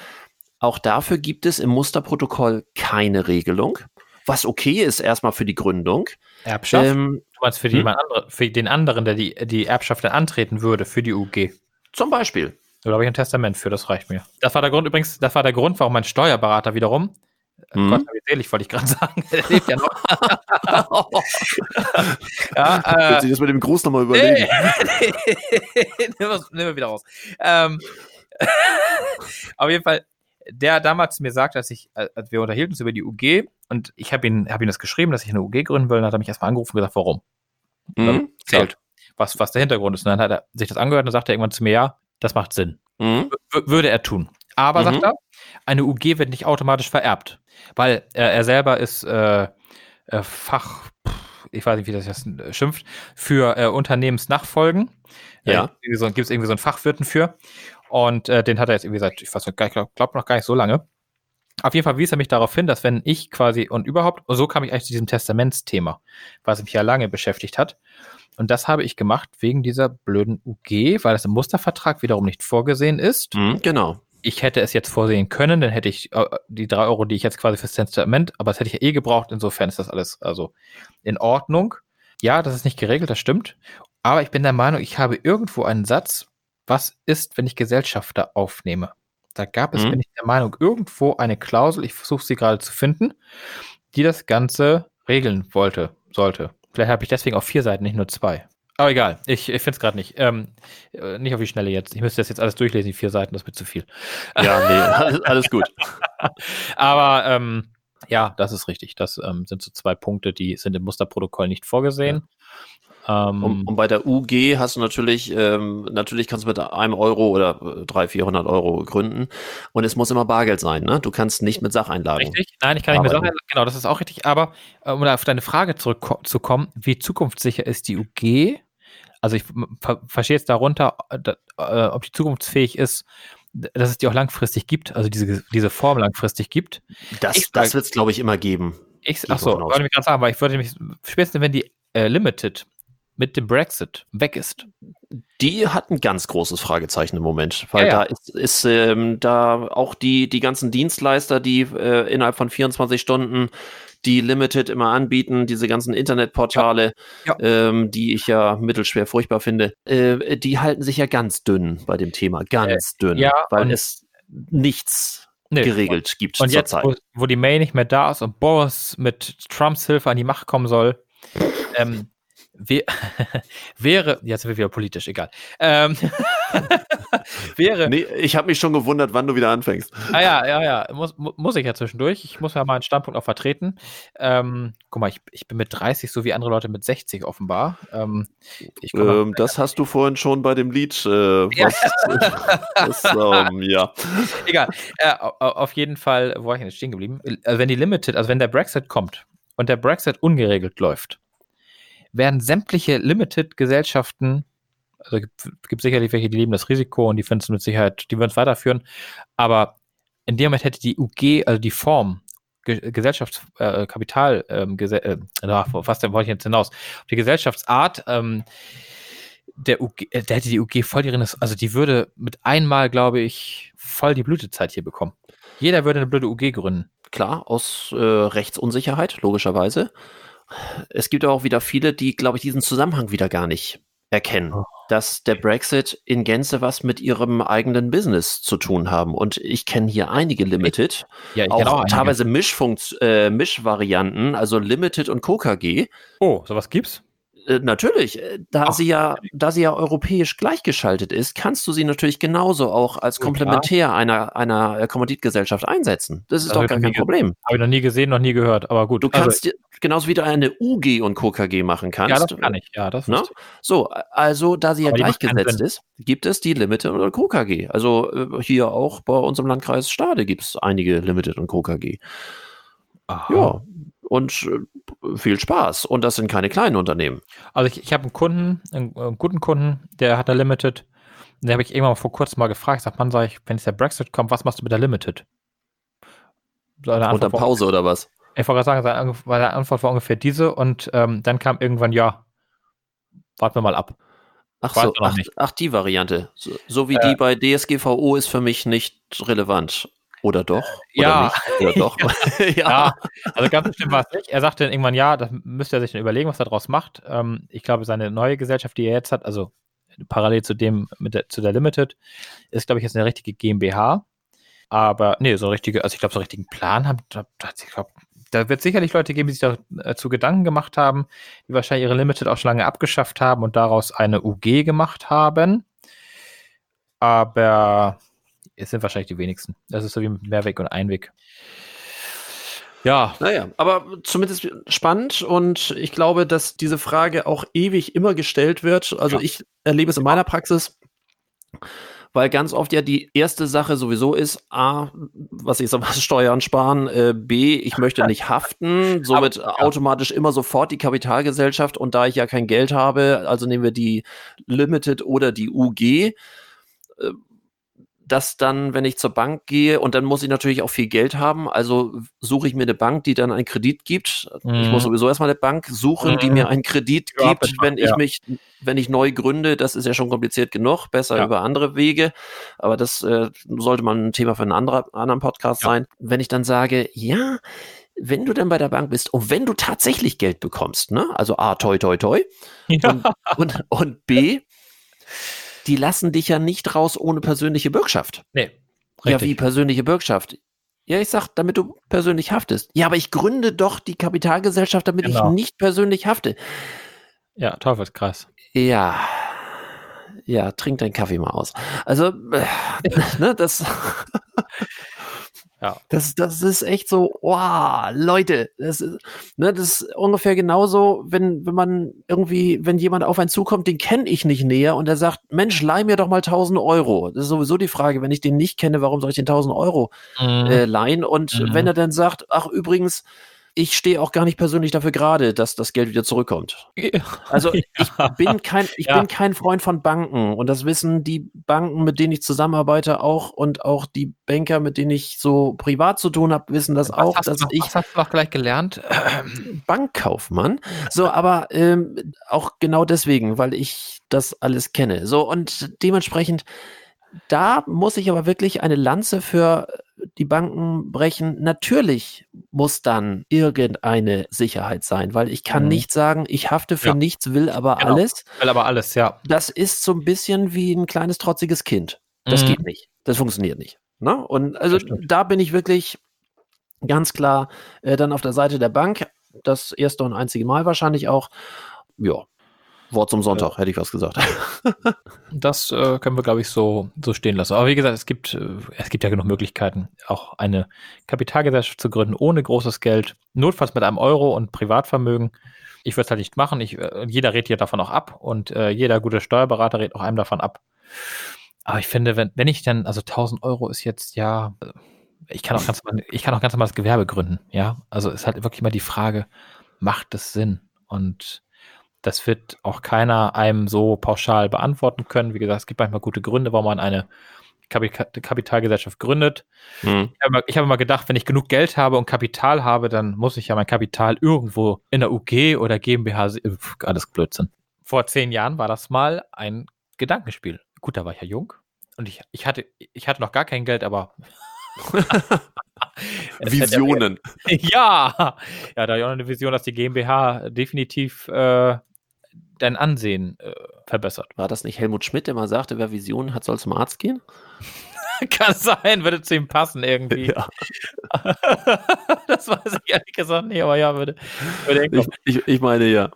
Speaker 1: auch dafür gibt es im Musterprotokoll keine Regelung was okay ist erstmal für die Gründung.
Speaker 2: Erbschaft? Ähm, du meinst für, hm? andere, für den anderen, der die, die Erbschaft dann antreten würde, für die UG?
Speaker 1: Zum Beispiel.
Speaker 2: Da habe ich ein Testament für, das reicht mir. Das war der Grund übrigens, das war der Grund, warum mein Steuerberater wiederum, hm? Gott, wie selig, wollte ich gerade sagen, der lebt ja noch.
Speaker 1: ja, äh, das mit dem Gruß nochmal überlegen?
Speaker 2: nimm, wir wieder raus. Ähm, auf jeden Fall, der damals mir sagt, als ich, als wir unterhielten uns über die UG und ich habe ihn, hab ihm das geschrieben, dass ich eine UG gründen will, und dann hat er mich erstmal angerufen und gesagt, warum? Mhm. Zählt. Was, was der Hintergrund ist. Und dann hat er sich das angehört und sagte irgendwann zu mir, ja, das macht Sinn. Mhm. Würde er tun. Aber, mhm. sagt er, eine UG wird nicht automatisch vererbt. Weil er, er selber ist äh, äh, Fach, ich weiß nicht, wie das jetzt schimpft, für äh, Unternehmensnachfolgen. Ja. Äh, Gibt es irgendwie so einen Fachwirten für. Und äh, den hat er jetzt irgendwie seit, ich weiß nicht, glaube glaub noch gar nicht so lange. Auf jeden Fall wies er mich darauf hin, dass wenn ich quasi und überhaupt, und so kam ich eigentlich zu diesem Testamentsthema, was mich ja lange beschäftigt hat. Und das habe ich gemacht wegen dieser blöden UG, weil das im Mustervertrag wiederum nicht vorgesehen ist.
Speaker 1: Mhm, genau.
Speaker 2: Ich hätte es jetzt vorsehen können, dann hätte ich äh, die drei Euro, die ich jetzt quasi fürs Testament, aber das hätte ich ja eh gebraucht. Insofern ist das alles also in Ordnung. Ja, das ist nicht geregelt, das stimmt. Aber ich bin der Meinung, ich habe irgendwo einen Satz, was ist, wenn ich Gesellschafter aufnehme? Da gab es, mhm. bin ich der Meinung, irgendwo eine Klausel, ich versuche sie gerade zu finden, die das Ganze regeln wollte, sollte. Vielleicht habe ich deswegen auf vier Seiten, nicht nur zwei. Aber egal, ich, ich finde es gerade nicht. Ähm, äh, nicht auf die Schnelle jetzt. Ich müsste das jetzt alles durchlesen, die vier Seiten, das wird zu viel.
Speaker 1: Ja, nee, alles, alles gut.
Speaker 2: Aber ähm, ja, das ist richtig. Das ähm, sind so zwei Punkte, die sind im Musterprotokoll nicht vorgesehen.
Speaker 1: Ähm, und, und, bei der UG hast du natürlich, ähm, natürlich kannst du mit einem Euro oder 300, 400 Euro gründen und es muss immer Bargeld sein, ne? Du kannst nicht mit Sacheinlagen.
Speaker 2: Richtig, nein, ich kann nicht mit Sacheinlagen, genau, das ist auch richtig, aber äh, um auf deine Frage zurückzukommen, wie zukunftssicher ist die UG? Also ich ver verstehe jetzt darunter, äh, äh, ob die zukunftsfähig ist, dass es die auch langfristig gibt, also diese, diese Form langfristig gibt.
Speaker 1: Das, das wird es, glaube ich, immer geben.
Speaker 2: Ich, ach so, wollte mich gerade sagen, aber ich würde mich, spätestens wenn die äh, Limited mit dem Brexit weg ist.
Speaker 1: Die hat ein ganz großes Fragezeichen im Moment, weil ja, ja. da ist, ist ähm, da auch die, die ganzen Dienstleister, die äh, innerhalb von 24 Stunden die Limited immer anbieten, diese ganzen Internetportale, ja. ähm, die ich ja mittelschwer furchtbar finde, äh, die halten sich ja ganz dünn bei dem Thema, ganz äh, dünn, weil es nichts nee, geregelt
Speaker 2: und,
Speaker 1: gibt
Speaker 2: und jetzt, Zeit. Wo, wo die Mail nicht mehr da ist und Boris mit Trumps Hilfe an die Macht kommen soll, ähm, Wär, wäre, jetzt sind wir wieder politisch, egal. Ähm,
Speaker 1: wäre. Nee, ich habe mich schon gewundert, wann du wieder anfängst.
Speaker 2: Ah ja, ja, ja, muss, muss ich ja zwischendurch. Ich muss ja meinen Standpunkt auch vertreten. Ähm, guck mal, ich, ich bin mit 30 so wie andere Leute mit 60 offenbar. Ähm,
Speaker 1: ähm, das hast du vorhin schon bei dem Lied. Äh, was,
Speaker 2: ähm, ja. Egal. Äh, auf jeden Fall, wo war ich denn stehen geblieben? Also wenn die Limited, also wenn der Brexit kommt und der Brexit ungeregelt läuft, werden sämtliche Limited-Gesellschaften, also gibt, gibt sicherlich welche, die leben das Risiko und die finden es mit Sicherheit, die würden es weiterführen, aber in dem Moment hätte die UG, also die Form, Gesellschaftskapital, äh, ähm, äh, was denn wollte ich jetzt hinaus? Die Gesellschaftsart, ähm, der UG, äh, der hätte die UG voll drin, also die würde mit einmal, glaube ich, voll die Blütezeit hier bekommen. Jeder würde eine blöde UG gründen.
Speaker 1: Klar, aus äh, Rechtsunsicherheit, logischerweise. Es gibt auch wieder viele, die, glaube ich, diesen Zusammenhang wieder gar nicht erkennen, oh. dass der Brexit in Gänze was mit ihrem eigenen Business zu tun haben. Und ich kenne hier einige Limited, ja, auch, auch teilweise Mischfunkt, äh, Mischvarianten, also Limited und KKG.
Speaker 2: Oh, sowas gibt's?
Speaker 1: Äh, natürlich, äh, da Ach, sie ja, da sie ja europäisch gleichgeschaltet ist, kannst du sie natürlich genauso auch als Komplementär einer, einer äh, Kommanditgesellschaft einsetzen. Das ist das doch gar kein Problem.
Speaker 2: Habe ich noch nie gesehen, noch nie gehört, aber gut.
Speaker 1: Du also kannst also, genauso wie du eine UG und KKG machen kannst.
Speaker 2: Ja, das kann ich, ja, das
Speaker 1: ne? So, also da sie aber ja gleichgesetzt ist, gibt es die Limited oder KKG. Also hier auch bei unserem Landkreis Stade gibt es einige Limited und KKG. Aha. Ja, und viel Spaß. Und das sind keine kleinen Unternehmen.
Speaker 2: Also ich, ich habe einen Kunden, einen, einen, guten Kunden, der hat eine Limited. Den habe ich irgendwann vor kurzem mal gefragt. Ich sag, Mann, sag ich, wenn jetzt der Brexit kommt, was machst du mit der Limited?
Speaker 1: Unter Pause war, oder was?
Speaker 2: Ich wollte gerade sagen, seine Antwort war ungefähr diese und ähm, dann kam irgendwann, ja, warten wir mal ab.
Speaker 1: Ach so, ach, ach, die Variante. So, so wie äh, die bei DSGVO ist für mich nicht relevant. Oder doch?
Speaker 2: Oder ja. Nicht? Oder doch? ja. ja. also ganz bestimmt war es nicht. Er sagte dann irgendwann, ja, das müsste er sich dann überlegen, was er daraus macht. Ähm, ich glaube, seine neue Gesellschaft, die er jetzt hat, also parallel zu dem, mit der, zu der Limited, ist, glaube ich, jetzt eine richtige GmbH. Aber, nee, so richtige, also ich glaube, so einen richtigen Plan haben, da, ich glaube, da wird sicherlich Leute geben, die sich dazu Gedanken gemacht haben, die wahrscheinlich ihre Limited auch schon lange abgeschafft haben und daraus eine UG gemacht haben. Aber es sind wahrscheinlich die wenigsten. Das ist so wie Mehrweg und Einweg.
Speaker 1: Ja. Naja, aber zumindest spannend und ich glaube, dass diese Frage auch ewig immer gestellt wird. Also ja. ich erlebe es in meiner Praxis, weil ganz oft ja die erste Sache sowieso ist, A, was ich sag mal, Steuern sparen, äh, B, ich möchte nicht haften, somit aber, ja. automatisch immer sofort die Kapitalgesellschaft und da ich ja kein Geld habe, also nehmen wir die Limited oder die UG, äh, dass dann, wenn ich zur Bank gehe, und dann muss ich natürlich auch viel Geld haben, also suche ich mir eine Bank, die dann einen Kredit gibt. Mhm. Ich muss mhm. sowieso erstmal eine Bank suchen, mhm. die mir einen Kredit ja, gibt, wenn ja. ich mich, wenn ich neu gründe. Das ist ja schon kompliziert genug, besser ja. über andere Wege. Aber das äh, sollte mal ein Thema für einen anderen, anderen Podcast sein. Wenn ich dann sage, ja, wenn du dann bei der Bank bist und wenn du tatsächlich Geld bekommst, ne? Also A, toi, toi, toi. Ja. Und, und, und B, die lassen dich ja nicht raus ohne persönliche Bürgschaft.
Speaker 2: Nee.
Speaker 1: Richtig. Ja, wie persönliche Bürgschaft. Ja, ich sag, damit du persönlich haftest. Ja, aber ich gründe doch die Kapitalgesellschaft, damit genau. ich nicht persönlich hafte.
Speaker 2: Ja, Teufelskreis.
Speaker 1: Ja. Ja, trink deinen Kaffee mal aus. Also, äh, ne, das. Ja. Das, das ist echt so, wow, Leute, das ist, ne, das ist ungefähr genauso, wenn, wenn man irgendwie, wenn jemand auf einen zukommt, den kenne ich nicht näher und er sagt, Mensch, leih mir doch mal 1000 Euro. Das ist sowieso die Frage, wenn ich den nicht kenne, warum soll ich den 1000 Euro mhm. äh, leihen? Und mhm. wenn er dann sagt, ach übrigens, ich stehe auch gar nicht persönlich dafür gerade, dass das Geld wieder zurückkommt. Also ich bin kein, ich ja. bin kein Freund von Banken und das wissen die Banken, mit denen ich zusammenarbeite, auch und auch die Banker, mit denen ich so privat zu tun habe, wissen das was auch, dass
Speaker 2: noch,
Speaker 1: ich.
Speaker 2: Was hast du noch gleich gelernt?
Speaker 1: Bankkaufmann. So, aber ähm, auch genau deswegen, weil ich das alles kenne. So und dementsprechend da muss ich aber wirklich eine Lanze für die Banken brechen. Natürlich muss dann irgendeine Sicherheit sein, weil ich kann mhm. nicht sagen, ich hafte für ja. nichts, will aber genau. alles.
Speaker 2: Will aber alles, ja.
Speaker 1: Das ist so ein bisschen wie ein kleines trotziges Kind. Das mhm. geht nicht. Das funktioniert nicht. Ne? Und also da bin ich wirklich ganz klar äh, dann auf der Seite der Bank. Das erste und einzige Mal wahrscheinlich auch. Ja, Wort zum Sonntag, ja. hätte ich was gesagt.
Speaker 2: das äh, können wir, glaube ich, so, so stehen lassen. Aber wie gesagt, es gibt, äh, es gibt ja genug Möglichkeiten, auch eine Kapitalgesellschaft zu gründen ohne großes Geld, notfalls mit einem Euro und Privatvermögen. Ich würde es halt nicht machen. Ich, äh, jeder redet ja davon auch ab und äh, jeder gute Steuerberater redet auch einem davon ab. Aber ich finde, wenn, wenn ich dann, also 1000 Euro ist jetzt ja, ich kann auch ganz, ich kann auch ganz normal das Gewerbe gründen, ja. Also ist halt wirklich immer die Frage, macht es Sinn? Und das wird auch keiner einem so pauschal beantworten können. Wie gesagt, es gibt manchmal gute Gründe, warum man eine Kapitalgesellschaft gründet. Mhm. Ich habe hab mal gedacht, wenn ich genug Geld habe und Kapital habe, dann muss ich ja mein Kapital irgendwo in der UG oder GmbH, alles Blödsinn. Vor zehn Jahren war das mal ein Gedankenspiel. Gut, da war ich ja jung und ich, ich, hatte, ich hatte noch gar kein Geld, aber
Speaker 1: Visionen.
Speaker 2: Ja, ja, da habe ich auch eine Vision, dass die GmbH definitiv äh, dein Ansehen äh, verbessert.
Speaker 1: War das nicht Helmut Schmidt, der mal sagte, wer Visionen hat, soll zum Arzt gehen?
Speaker 2: Kann sein, würde zu ihm passen irgendwie. Ja. das weiß ich ehrlich gesagt nicht, aber ja, würde. würde
Speaker 1: ich, ich, ich, meine ja.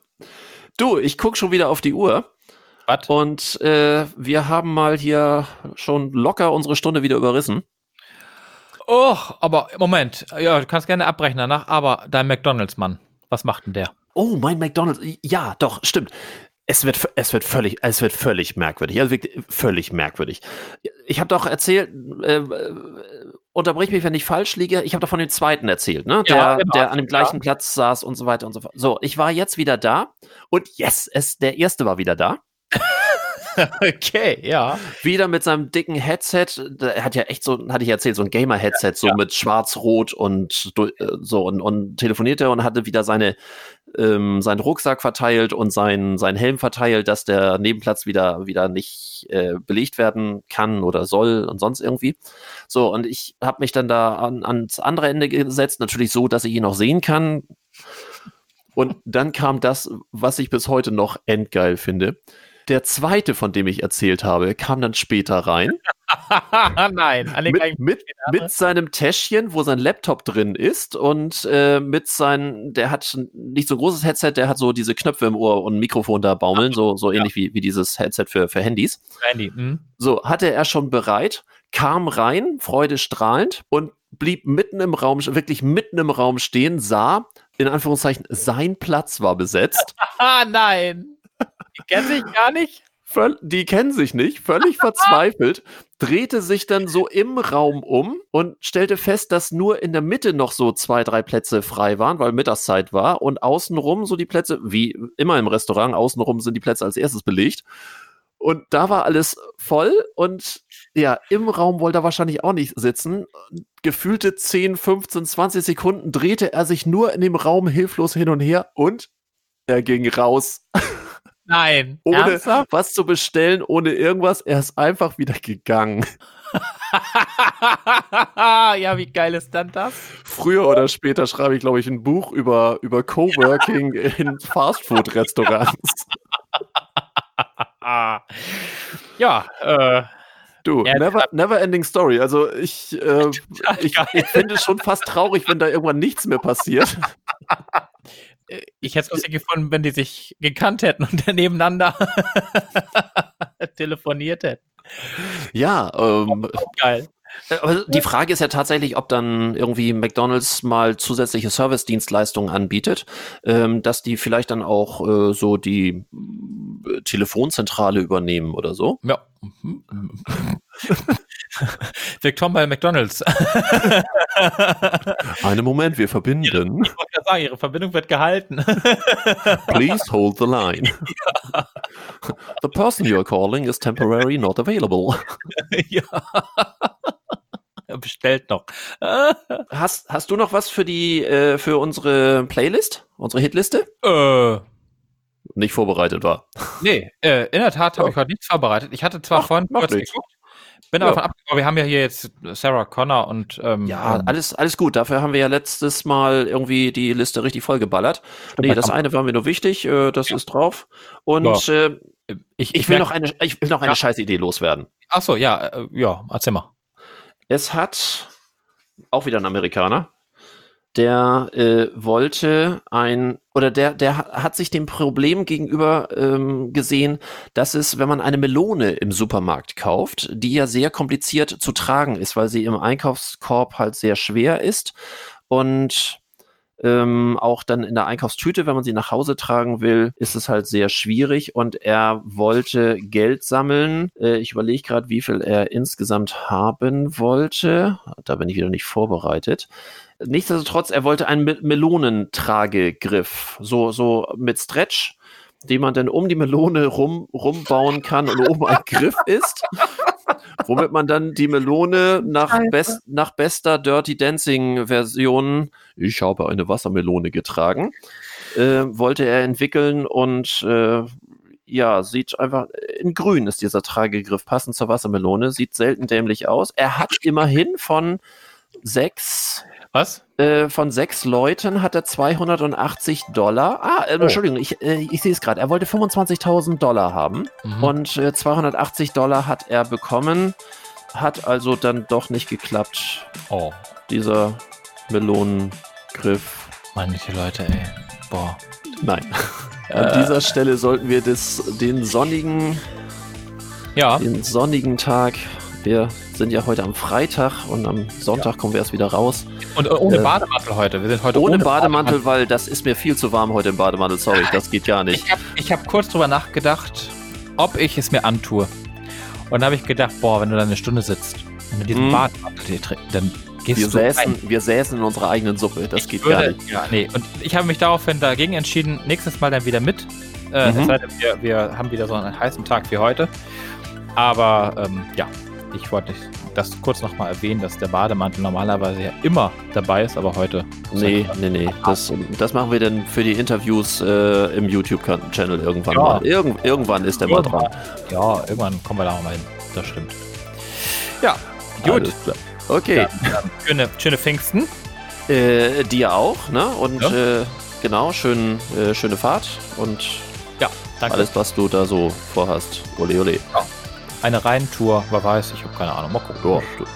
Speaker 1: Du, ich gucke schon wieder auf die Uhr. Was? Und äh, wir haben mal hier schon locker unsere Stunde wieder überrissen.
Speaker 2: Oh, aber Moment. Ja, du kannst gerne abbrechen danach, aber dein McDonalds-Mann, was macht denn der?
Speaker 1: Oh, mein McDonald's. Ja, doch, stimmt. Es wird, es wird völlig, es wird völlig merkwürdig. Also wirklich völlig merkwürdig. Ich habe doch erzählt, äh, äh, unterbrich mich, wenn ich falsch liege. Ich habe doch von dem zweiten erzählt, ne? Der, ja, genau. der an dem gleichen ja. Platz saß und so weiter und so fort. So, ich war jetzt wieder da und yes, es, der erste war wieder da.
Speaker 2: okay, ja.
Speaker 1: Wieder mit seinem dicken Headset. Er hat ja echt so, hatte ich erzählt, so ein Gamer-Headset, so ja. mit schwarz-rot und äh, so und, und telefonierte und hatte wieder seine, ähm, seinen Rucksack verteilt und seinen, seinen Helm verteilt, dass der Nebenplatz wieder, wieder nicht äh, belegt werden kann oder soll und sonst irgendwie. So, und ich habe mich dann da an, ans andere Ende gesetzt, natürlich so, dass ich ihn auch sehen kann. Und dann kam das, was ich bis heute noch endgeil finde. Der zweite, von dem ich erzählt habe, kam dann später rein.
Speaker 2: Nein,
Speaker 1: mit, mit, mit, seinem Täschchen, wo sein Laptop drin ist und äh, mit seinem, der hat nicht so ein großes Headset, der hat so diese Knöpfe im Ohr und ein Mikrofon da baumeln, so, so ähnlich ja. wie, wie dieses Headset für, für Handys. Handy, mh. So, hatte er schon bereit, kam rein, freudestrahlend und blieb mitten im Raum, wirklich mitten im Raum stehen, sah, in Anführungszeichen, sein Platz war besetzt.
Speaker 2: Nein. Die kennen sich gar nicht?
Speaker 1: Die kennen sich nicht, völlig verzweifelt, drehte sich dann so im Raum um und stellte fest, dass nur in der Mitte noch so zwei, drei Plätze frei waren, weil Mittagszeit war und außenrum so die Plätze, wie immer im Restaurant, außenrum sind die Plätze als erstes belegt. Und da war alles voll und ja, im Raum wollte er wahrscheinlich auch nicht sitzen. Gefühlte 10, 15, 20 Sekunden drehte er sich nur in dem Raum hilflos hin und her und er ging raus.
Speaker 2: Nein.
Speaker 1: Ohne Ernsthaft? was zu bestellen, ohne irgendwas. Er ist einfach wieder gegangen.
Speaker 2: ja, wie geil ist dann das?
Speaker 1: Früher oder später schreibe ich, glaube ich, ein Buch über, über Coworking in Fastfood-Restaurants.
Speaker 2: ja, äh,
Speaker 1: Du, ja, never, never ending story. Also ich, äh, ich, ich finde es schon fast traurig, wenn da irgendwann nichts mehr passiert.
Speaker 2: Ich hätte es lustig gefunden, wenn die sich gekannt hätten und dann nebeneinander telefoniert hätten.
Speaker 1: Ja, ähm, geil. Aber die Frage ist ja tatsächlich, ob dann irgendwie McDonalds mal zusätzliche Service-Dienstleistungen anbietet, ähm, dass die vielleicht dann auch äh, so die äh, Telefonzentrale übernehmen oder so.
Speaker 2: Ja. Willkommen bei McDonalds.
Speaker 1: Einen Moment, wir verbinden. Ich
Speaker 2: wollte ja sagen, Ihre Verbindung wird gehalten.
Speaker 1: Please hold the line. The person you are calling is temporarily not available. Ja.
Speaker 2: Bestellt noch.
Speaker 1: hast, hast du noch was für die, äh, für unsere Playlist? Unsere Hitliste?
Speaker 2: Äh.
Speaker 1: Nicht vorbereitet war.
Speaker 2: Nee, äh, in der Tat habe oh. ich heute nichts vorbereitet. Ich hatte zwar Ach, vorhin kurz nichts. geguckt, bin ja. aber von ab, wir haben ja hier jetzt Sarah Connor und
Speaker 1: ähm, ja, ähm, alles alles gut. Dafür haben wir ja letztes Mal irgendwie die Liste richtig vollgeballert. Nee, das eine war mir nur wichtig, äh, das ja. ist drauf. Und ja. äh, ich, ich, will noch eine ich will noch eine ja. scheiß Idee loswerden.
Speaker 2: Ach so, ja, äh, ja, erzähl mal.
Speaker 1: Es hat auch wieder ein Amerikaner, der äh, wollte ein oder der der hat sich dem Problem gegenüber ähm, gesehen, dass es, wenn man eine Melone im Supermarkt kauft, die ja sehr kompliziert zu tragen ist, weil sie im Einkaufskorb halt sehr schwer ist und ähm, auch dann in der Einkaufstüte, wenn man sie nach Hause tragen will, ist es halt sehr schwierig und er wollte Geld sammeln. Äh, ich überlege gerade, wie viel er insgesamt haben wollte. Da bin ich wieder nicht vorbereitet. Nichtsdestotrotz, er wollte einen Melonentragegriff, so, so mit Stretch, den man dann um die Melone rum, rumbauen kann und oben ein Griff ist womit man dann die Melone nach, best, nach bester Dirty Dancing Version, ich habe eine Wassermelone getragen, äh, wollte er entwickeln und äh, ja, sieht einfach, in grün ist dieser Tragegriff, passend zur Wassermelone, sieht selten dämlich aus. Er hat immerhin von sechs
Speaker 2: was?
Speaker 1: Äh, von sechs Leuten hat er 280 Dollar. Ah, äh, oh. Entschuldigung, ich, äh, ich sehe es gerade. Er wollte 25.000 Dollar haben mhm. und 280 äh, Dollar hat er bekommen. Hat also dann doch nicht geklappt.
Speaker 2: Oh.
Speaker 1: Dieser Melonengriff.
Speaker 2: Manche Leute, ey. Boah.
Speaker 1: Nein. An äh. dieser Stelle sollten wir das, den sonnigen,
Speaker 2: ja.
Speaker 1: den sonnigen Tag wir sind ja heute am Freitag und am Sonntag kommen wir erst wieder raus.
Speaker 2: Und ohne äh, Bademantel heute. Wir sind heute
Speaker 1: ohne, ohne Bademantel, Bademantel, weil das ist mir viel zu warm heute im Bademantel. Sorry, das geht gar nicht.
Speaker 2: Ich habe hab kurz drüber nachgedacht, ob ich es mir antue. Und dann habe ich gedacht, boah, wenn du da eine Stunde sitzt und mit diesem hm. Bademantel dann gehst
Speaker 1: wir du säßen, rein. Wir säßen in unserer eigenen Suppe. Das ich geht würde, gar nicht.
Speaker 2: Ja, nee. Und ich habe mich daraufhin dagegen entschieden, nächstes Mal dann wieder mit. Äh, mhm. sei wir, wir haben wieder so einen heißen Tag wie heute. Aber ähm, ja, ich wollte das kurz nochmal erwähnen, dass der Bademantel normalerweise ja immer dabei ist, aber heute.
Speaker 1: Nee, nee, nee. Das, das machen wir dann für die Interviews äh, im YouTube-Channel irgendwann ja. mal. Irgend, irgendwann ist der mal dran.
Speaker 2: Ja, irgendwann kommen wir da mal hin. Das stimmt. Ja, gut.
Speaker 1: Okay. Ja,
Speaker 2: schöne, schöne Pfingsten.
Speaker 1: Äh, dir auch, ne? Und ja. äh, genau, schön, äh, schöne Fahrt und ja, danke. alles, was du da so vorhast. Ole, ole. Ja
Speaker 2: eine Reintour, wer weiß, ich habe keine Ahnung. Mal gucken. Ja.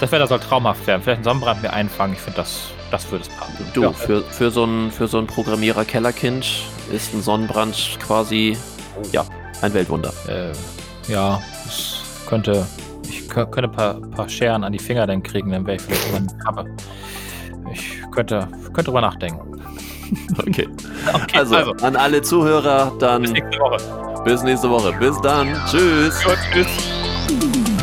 Speaker 2: Das Wetter soll traumhaft werden. Vielleicht einen Sonnenbrand mir einfangen. Ich finde, das, das würde es passen.
Speaker 1: Du, ja. für, für so ein, für so ein Programmierer-Kellerkind ist ein Sonnenbrand quasi, ja, ein Weltwunder.
Speaker 2: Äh, ja, es könnte, ich könnte ein paar, paar Scheren an die Finger dann kriegen, dann wäre ich vielleicht über eine Kappe. Ich könnte, könnte drüber nachdenken.
Speaker 1: Okay. okay also, also, an alle Zuhörer, dann.
Speaker 2: Bis nächste Woche.
Speaker 1: Bis nächste Woche. Bis dann. Tschüss.
Speaker 2: Gut, tschüss.